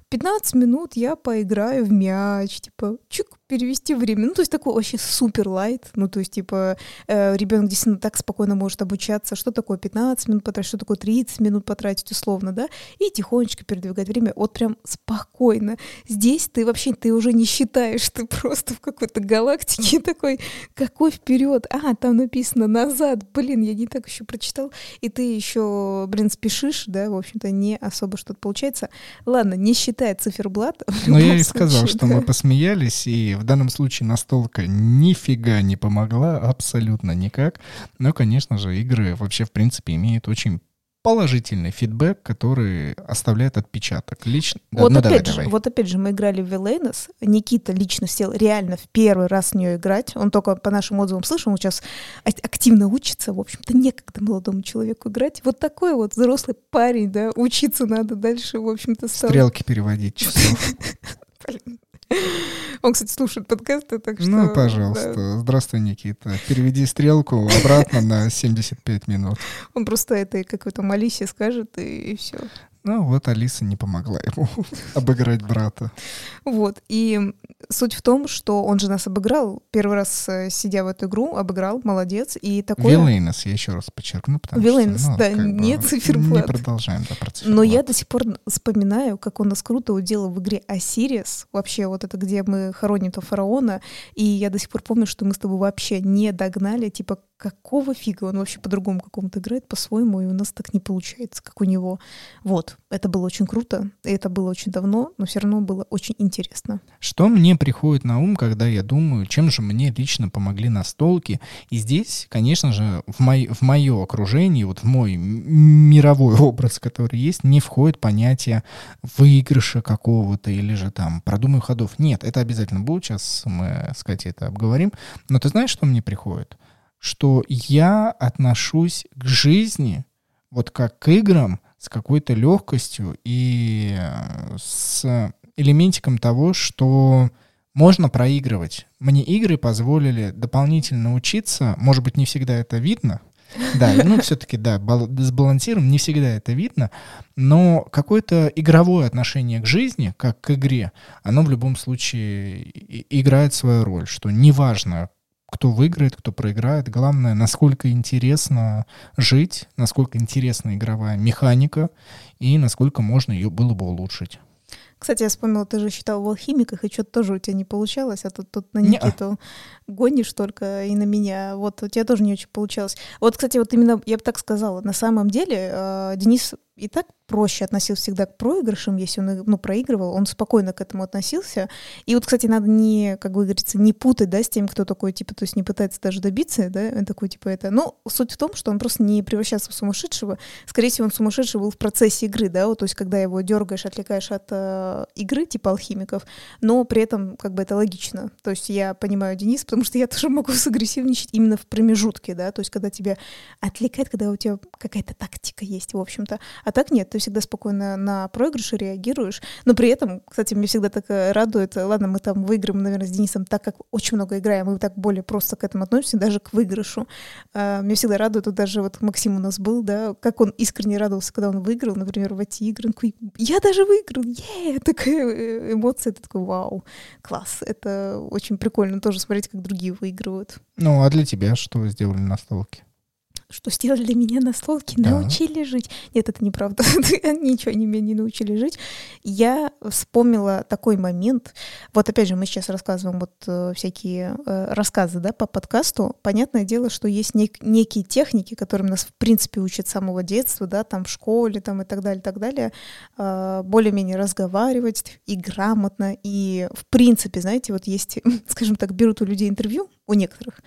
15 минут я поиграю в мяч, типа, чук, перевести время. Ну, то есть такой вообще супер лайт. Ну, то есть, типа, э, ребенок действительно так спокойно может обучаться, что такое 15 минут потратить, что такое 30 минут потратить условно, да, и тихонечко передвигать время. Вот прям спокойно. Здесь ты вообще, ты уже не считаешь, ты просто в какой-то галактике такой, какой вперед? А, там написано назад. Блин, я не так еще прочитал. И ты еще, блин, спешишь, да, в общем-то, не особо что-то получается. Ладно, не считая циферблат. Но я и сказал, случае, что да. мы посмеялись, и в данном случае настолка нифига не помогла, абсолютно никак. Но, конечно же, игры вообще, в принципе, имеют очень положительный фидбэк, который оставляет отпечаток. Лично... Да, Вот ну, давай, опять же, давай. вот опять же, мы играли в Вилейнос. Никита лично сел реально в первый раз в нее играть. Он только по нашим отзывам слышал, он сейчас активно учится. В общем-то, некогда молодому человеку играть. Вот такой вот взрослый парень, да, учиться надо дальше, в общем-то, стал. Стрелки переводить часов. Блин. Он, кстати, слушает подкасты, так что... Ну, да. пожалуйста. Здравствуй, Никита. Переведи стрелку обратно на 75 минут. Он просто это какой-то Алисе скажет, и, все. Ну, вот Алиса не помогла ему обыграть брата. Вот. И суть в том, что он же нас обыграл. Первый раз, э, сидя в эту игру, обыграл, молодец. И такое... Вилейнос, я еще раз подчеркну, потому Вилейнос, что... ну, да, не циферблат. Не продолжаем, да, про Но я циферблат. до сих пор вспоминаю, как он нас круто уделал в игре Осирис. Вообще, вот это, где мы хороним то фараона. И я до сих пор помню, что мы с тобой вообще не догнали. Типа, какого фига он вообще по-другому какому-то играет, по-своему, и у нас так не получается, как у него. Вот. Это было очень круто. И это было очень давно, но все равно было очень интересно. Что мне приходит на ум, когда я думаю, чем же мне лично помогли настолки? И здесь, конечно же, в, мой, в мое окружение, вот в мой мировой образ, который есть, не входит понятие выигрыша какого-то или же там продумай ходов. Нет, это обязательно будет. Сейчас мы с Катей это обговорим. Но ты знаешь, что мне приходит? Что я отношусь к жизни вот как к играм с какой-то легкостью и э, с элементиком того, что можно проигрывать. Мне игры позволили дополнительно учиться, может быть, не всегда это видно, да, ну все-таки, да, сбалансируем, не всегда это видно, но какое-то игровое отношение к жизни, как к игре, оно в любом случае играет свою роль, что неважно, кто выиграет, кто проиграет, главное, насколько интересно жить, насколько интересна игровая механика и насколько можно ее было бы улучшить. Кстати, я вспомнила, ты же считал в алхимиках, и что-то тоже у тебя не получалось, а тут, тут на Не-а. Никиту гонишь только и на меня. Вот у тебя тоже не очень получалось. Вот, кстати, вот именно я бы так сказала. На самом деле, э, Денис и так проще относился всегда к проигрышам, если он ну, проигрывал, он спокойно к этому относился. И вот, кстати, надо не, как бы говорится, не путать, да, с тем, кто такой, типа, то есть не пытается даже добиться, да, такой, типа, это. Но суть в том, что он просто не превращался в сумасшедшего. Скорее всего, он сумасшедший был в процессе игры, да, вот, то есть когда его дергаешь, отвлекаешь от э, игры, типа алхимиков, но при этом, как бы, это логично. То есть я понимаю Денис, потому что я тоже могу сагрессивничать именно в промежутке, да, то есть когда тебя отвлекает, когда у тебя какая-то тактика есть, в общем-то. А так нет, ты всегда спокойно на проигрыши реагируешь. Но при этом, кстати, мне всегда так э, радует, ладно, мы там выиграем, наверное, с Денисом, так как очень много играем, мы так более просто к этому относимся, даже к выигрышу. А, мне всегда радует, вот даже вот Максим у нас был, да, как он искренне радовался, когда он выиграл, например, в эти игры. Он такой, я даже выиграл, е Такая э, эмоция, ты такой, вау, класс. Это очень прикольно тоже смотреть, как другие выигрывают. Ну, а для тебя что сделали на столке? Что сделали меня на столке, да. научили жить. Нет, это неправда. Ничего они меня не научили жить. Я вспомнила такой момент. Вот опять же, мы сейчас рассказываем вот э, всякие э, рассказы да, по подкасту. Понятное дело, что есть нек- некие техники, которым нас в принципе учат с самого детства, да, там в школе там, и так далее, так далее. Э, более-менее разговаривать и грамотно. И в принципе, знаете, вот есть, скажем так, берут у людей интервью, у некоторых,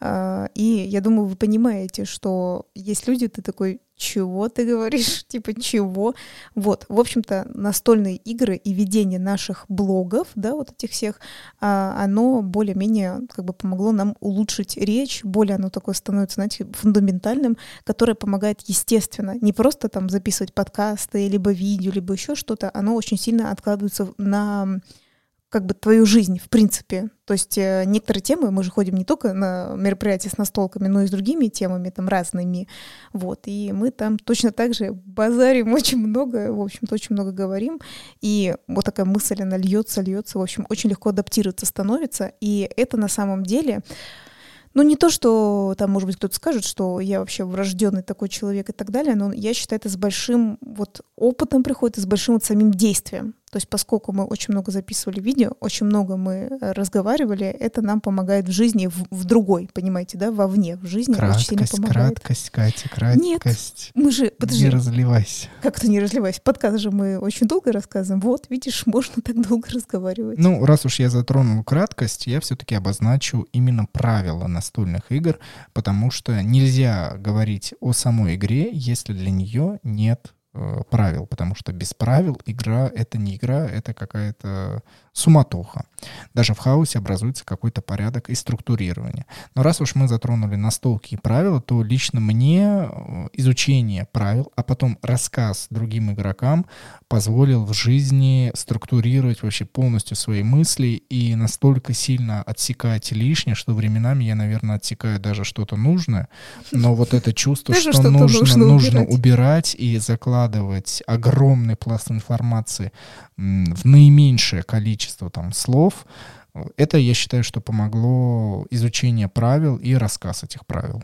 и я думаю, вы понимаете, что есть люди, ты такой, чего ты говоришь? Типа, чего? Вот, в общем-то, настольные игры и ведение наших блогов, да, вот этих всех, а, оно более-менее как бы помогло нам улучшить речь, более оно такое становится, знаете, фундаментальным, которое помогает естественно, не просто там записывать подкасты, либо видео, либо еще что-то, оно очень сильно откладывается на как бы твою жизнь, в принципе. То есть э, некоторые темы, мы же ходим не только на мероприятия с настолками, но и с другими темами, там, разными. Вот, и мы там точно так же базарим очень много, в общем-то, очень много говорим. И вот такая мысль, она льется, льется, в общем, очень легко адаптироваться становится. И это на самом деле... Ну, не то, что там, может быть, кто-то скажет, что я вообще врожденный такой человек и так далее, но я считаю, это с большим вот опытом приходит и с большим вот самим действием. То есть поскольку мы очень много записывали видео, очень много мы э, разговаривали, это нам помогает в жизни в, в другой, понимаете, да, вовне, в жизни краткость, очень сильно помогает. Краткость, Катя, краткость. Нет, мы же, подожди. Не разливайся. Как то не разливайся? Подкаст же мы очень долго рассказываем. Вот, видишь, можно так долго разговаривать. Ну, раз уж я затронул краткость, я все-таки обозначу именно правила настольных игр, потому что нельзя говорить о самой игре, если для нее нет правил, потому что без правил игра — это не игра, это какая-то суматоха. Даже в хаосе образуется какой-то порядок и структурирование. Но раз уж мы затронули настолки и правила, то лично мне э, изучение правил, а потом рассказ другим игрокам позволил в жизни структурировать вообще полностью свои мысли и настолько сильно отсекать лишнее, что временами я, наверное, отсекаю даже что-то нужное, но вот это чувство, что нужно, нужно убирать и закладывать огромный пласт информации в наименьшее количество там слов, это, я считаю, что помогло изучение правил и рассказ этих правил.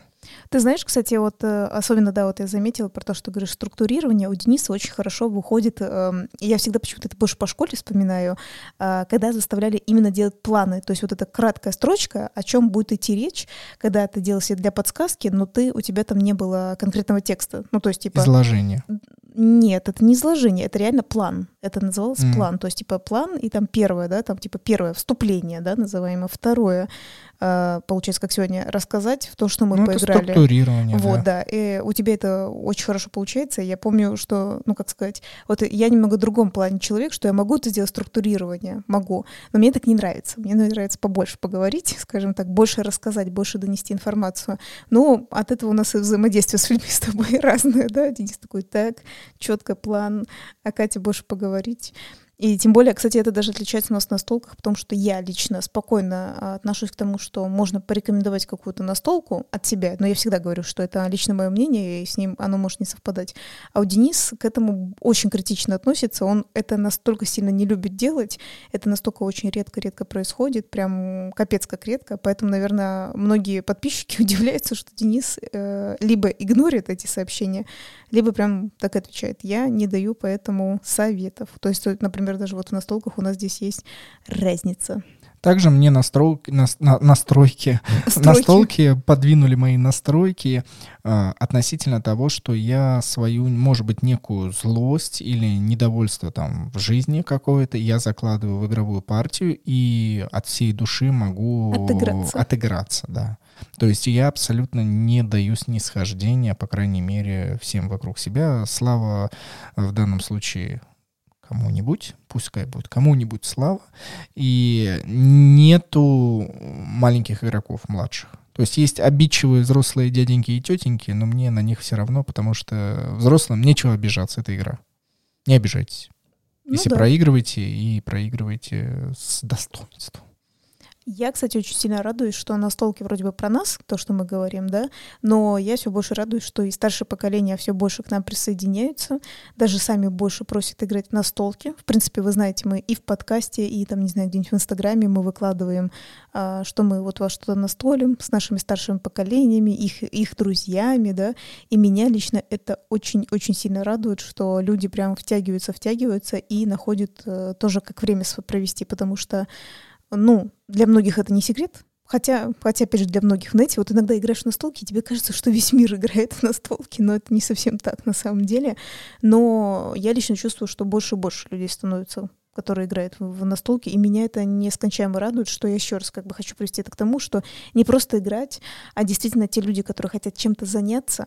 Ты знаешь, кстати, вот э, особенно, да, вот я заметила про то, что говоришь, структурирование у Дениса очень хорошо выходит. Эм, я всегда почему-то это больше по школе вспоминаю, а, когда заставляли именно делать планы. То есть вот эта краткая строчка, о чем будет идти речь, когда ты делал себе для подсказки, но ты, у тебя там не было конкретного текста. Ну, то есть, типа... Изложение. Нет, это не изложение, это реально план. Это называлось mm. план. То есть, типа, план, и там первое, да, там, типа, первое вступление, да, называемое, второе Э, получается, как сегодня, рассказать в то, что мы ну, поиграли. Это структурирование, вот, да. да. И у тебя это очень хорошо получается. Я помню, что, ну, как сказать, вот я немного в другом плане человек, что я могу это сделать структурирование, могу, но мне так не нравится. Мне нравится побольше поговорить, скажем так, больше рассказать, больше донести информацию. Но от этого у нас и взаимодействие с людьми с тобой разное, да. Денис такой, так, четко план, а Катя больше поговорить. И тем более, кстати, это даже отличается у нас на настолках, потому что я лично спокойно а, отношусь к тому, что можно порекомендовать какую-то настолку от себя, но я всегда говорю, что это лично мое мнение, и с ним оно может не совпадать. А у Денис к этому очень критично относится, он это настолько сильно не любит делать, это настолько очень редко-редко происходит, прям капец как редко, поэтому, наверное, многие подписчики удивляются, что Денис э, либо игнорит эти сообщения, либо прям так отвечает. Я не даю поэтому советов. То есть, например, даже вот в настолках у нас здесь есть разница. Также мне настройки, нас, на, настройки, настолки подвинули мои настройки э, относительно того, что я свою, может быть, некую злость или недовольство там в жизни какое-то я закладываю в игровую партию и от всей души могу отыграться. отыграться, да. То есть я абсолютно не даю снисхождения, по крайней мере, всем вокруг себя. Слава в данном случае кому-нибудь, пускай будет кому-нибудь слава, и нету маленьких игроков младших. То есть есть обидчивые взрослые дяденьки и тетеньки, но мне на них все равно, потому что взрослым нечего обижаться, это игра. Не обижайтесь. Ну Если да. проигрываете, и проигрываете с достоинством. Я, кстати, очень сильно радуюсь, что настолки вроде бы про нас, то, что мы говорим, да, но я все больше радуюсь, что и старшее поколение все больше к нам присоединяются, даже сами больше просят играть в настолки. В принципе, вы знаете, мы и в подкасте, и там, не знаю, где-нибудь в Инстаграме мы выкладываем, а, что мы вот во что-то настолим с нашими старшими поколениями, их, их друзьями, да, и меня лично это очень-очень сильно радует, что люди прям втягиваются, втягиваются и находят э, тоже как время провести, потому что ну, для многих это не секрет, Хотя, хотя, опять же, для многих, знаете, вот иногда играешь на столке, и тебе кажется, что весь мир играет на столке, но это не совсем так на самом деле. Но я лично чувствую, что больше и больше людей становится которые играют в настолки, и меня это нескончаемо радует, что я еще раз как бы хочу привести это к тому, что не просто играть, а действительно те люди, которые хотят чем-то заняться,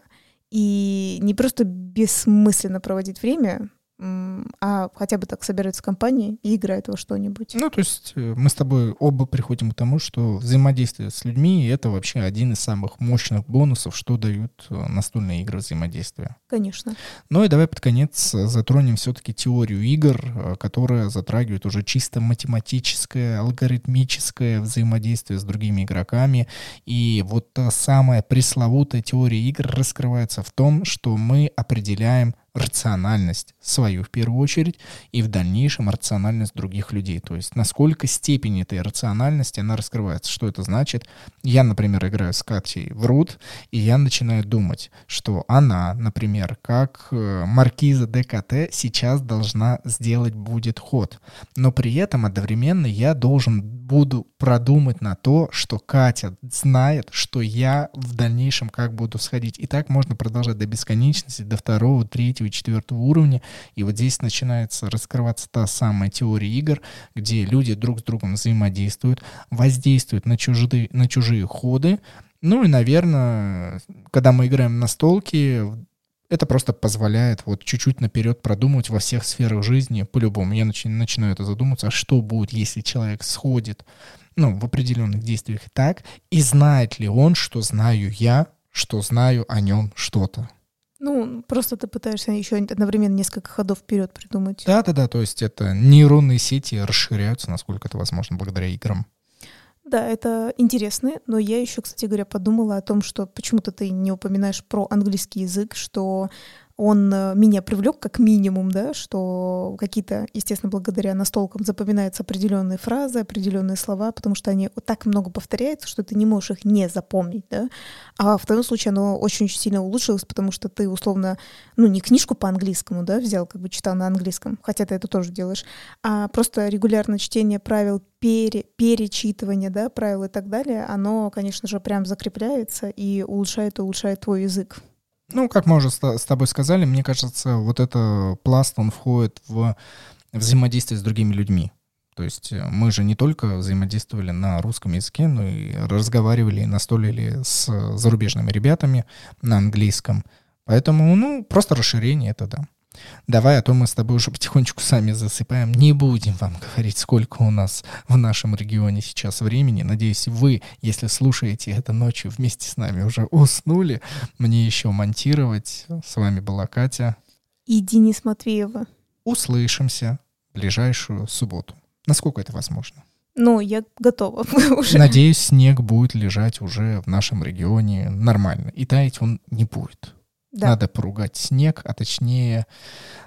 и не просто бессмысленно проводить время, а хотя бы так собираются компании и играют во что-нибудь. Ну, то есть э, мы с тобой оба приходим к тому, что взаимодействие с людьми — это вообще один из самых мощных бонусов, что дают э, настольные игры взаимодействия. Конечно. Ну и давай под конец затронем все-таки теорию игр, э, которая затрагивает уже чисто математическое, алгоритмическое взаимодействие с другими игроками. И вот та самая пресловутая теория игр раскрывается в том, что мы определяем рациональность свою в первую очередь и в дальнейшем рациональность других людей. То есть насколько степень этой рациональности она раскрывается. Что это значит? Я, например, играю с Катей в рут, и я начинаю думать, что она, например, как э, маркиза ДКТ сейчас должна сделать будет ход. Но при этом одновременно я должен буду продумать на то, что Катя знает, что я в дальнейшем как буду сходить. И так можно продолжать до бесконечности, до второго, третьего, четвертого уровня. И вот здесь начинается раскрываться та самая теория игр, где люди друг с другом взаимодействуют, воздействуют на чужие, на чужие ходы. Ну и, наверное, когда мы играем на столке, это просто позволяет вот чуть-чуть наперед продумывать во всех сферах жизни по-любому. Я начи- начинаю это задуматься, а что будет, если человек сходит ну, в определенных действиях так, и знает ли он, что знаю я, что знаю о нем что-то. Ну, просто ты пытаешься еще одновременно несколько ходов вперед придумать. Да, да, да. То есть это нейронные сети расширяются, насколько это возможно, благодаря играм. Да, это интересно, но я еще, кстати говоря, подумала о том, что почему-то ты не упоминаешь про английский язык, что он э, меня привлек как минимум, да, что какие-то, естественно, благодаря настолкам запоминаются определенные фразы, определенные слова, потому что они так много повторяются, что ты не можешь их не запомнить, да. А в твоем случае оно очень-очень сильно улучшилось, потому что ты условно, ну, не книжку по английскому, да, взял, как бы читал на английском, хотя ты это тоже делаешь, а просто регулярное чтение правил пере, перечитывание, да, правил и так далее, оно, конечно же, прям закрепляется и улучшает улучшает твой язык. Ну, как мы уже с тобой сказали, мне кажется, вот это пласт, он входит в взаимодействие с другими людьми. То есть э, мы же не только взаимодействовали на русском языке, но и разговаривали и настолили с зарубежными ребятами на английском. Поэтому, ну, просто расширение это да. Давай, а то мы с тобой уже потихонечку сами засыпаем. Не будем вам говорить, сколько у нас в нашем регионе сейчас времени. Надеюсь, вы, если слушаете это ночью вместе с нами, уже уснули. Мне еще монтировать. С вами была Катя. И Денис Матвеева. Услышимся в ближайшую субботу. Насколько это возможно? Ну, я готова уже. Надеюсь, снег будет лежать уже в нашем регионе нормально. И таять он не будет. Да. Надо поругать снег, а точнее...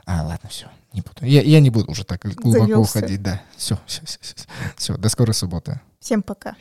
А, ладно, все, не буду. Я, я не буду уже так глубоко Завелся. уходить, да. Все, все, все, все. Все, до скорой субботы. Всем пока.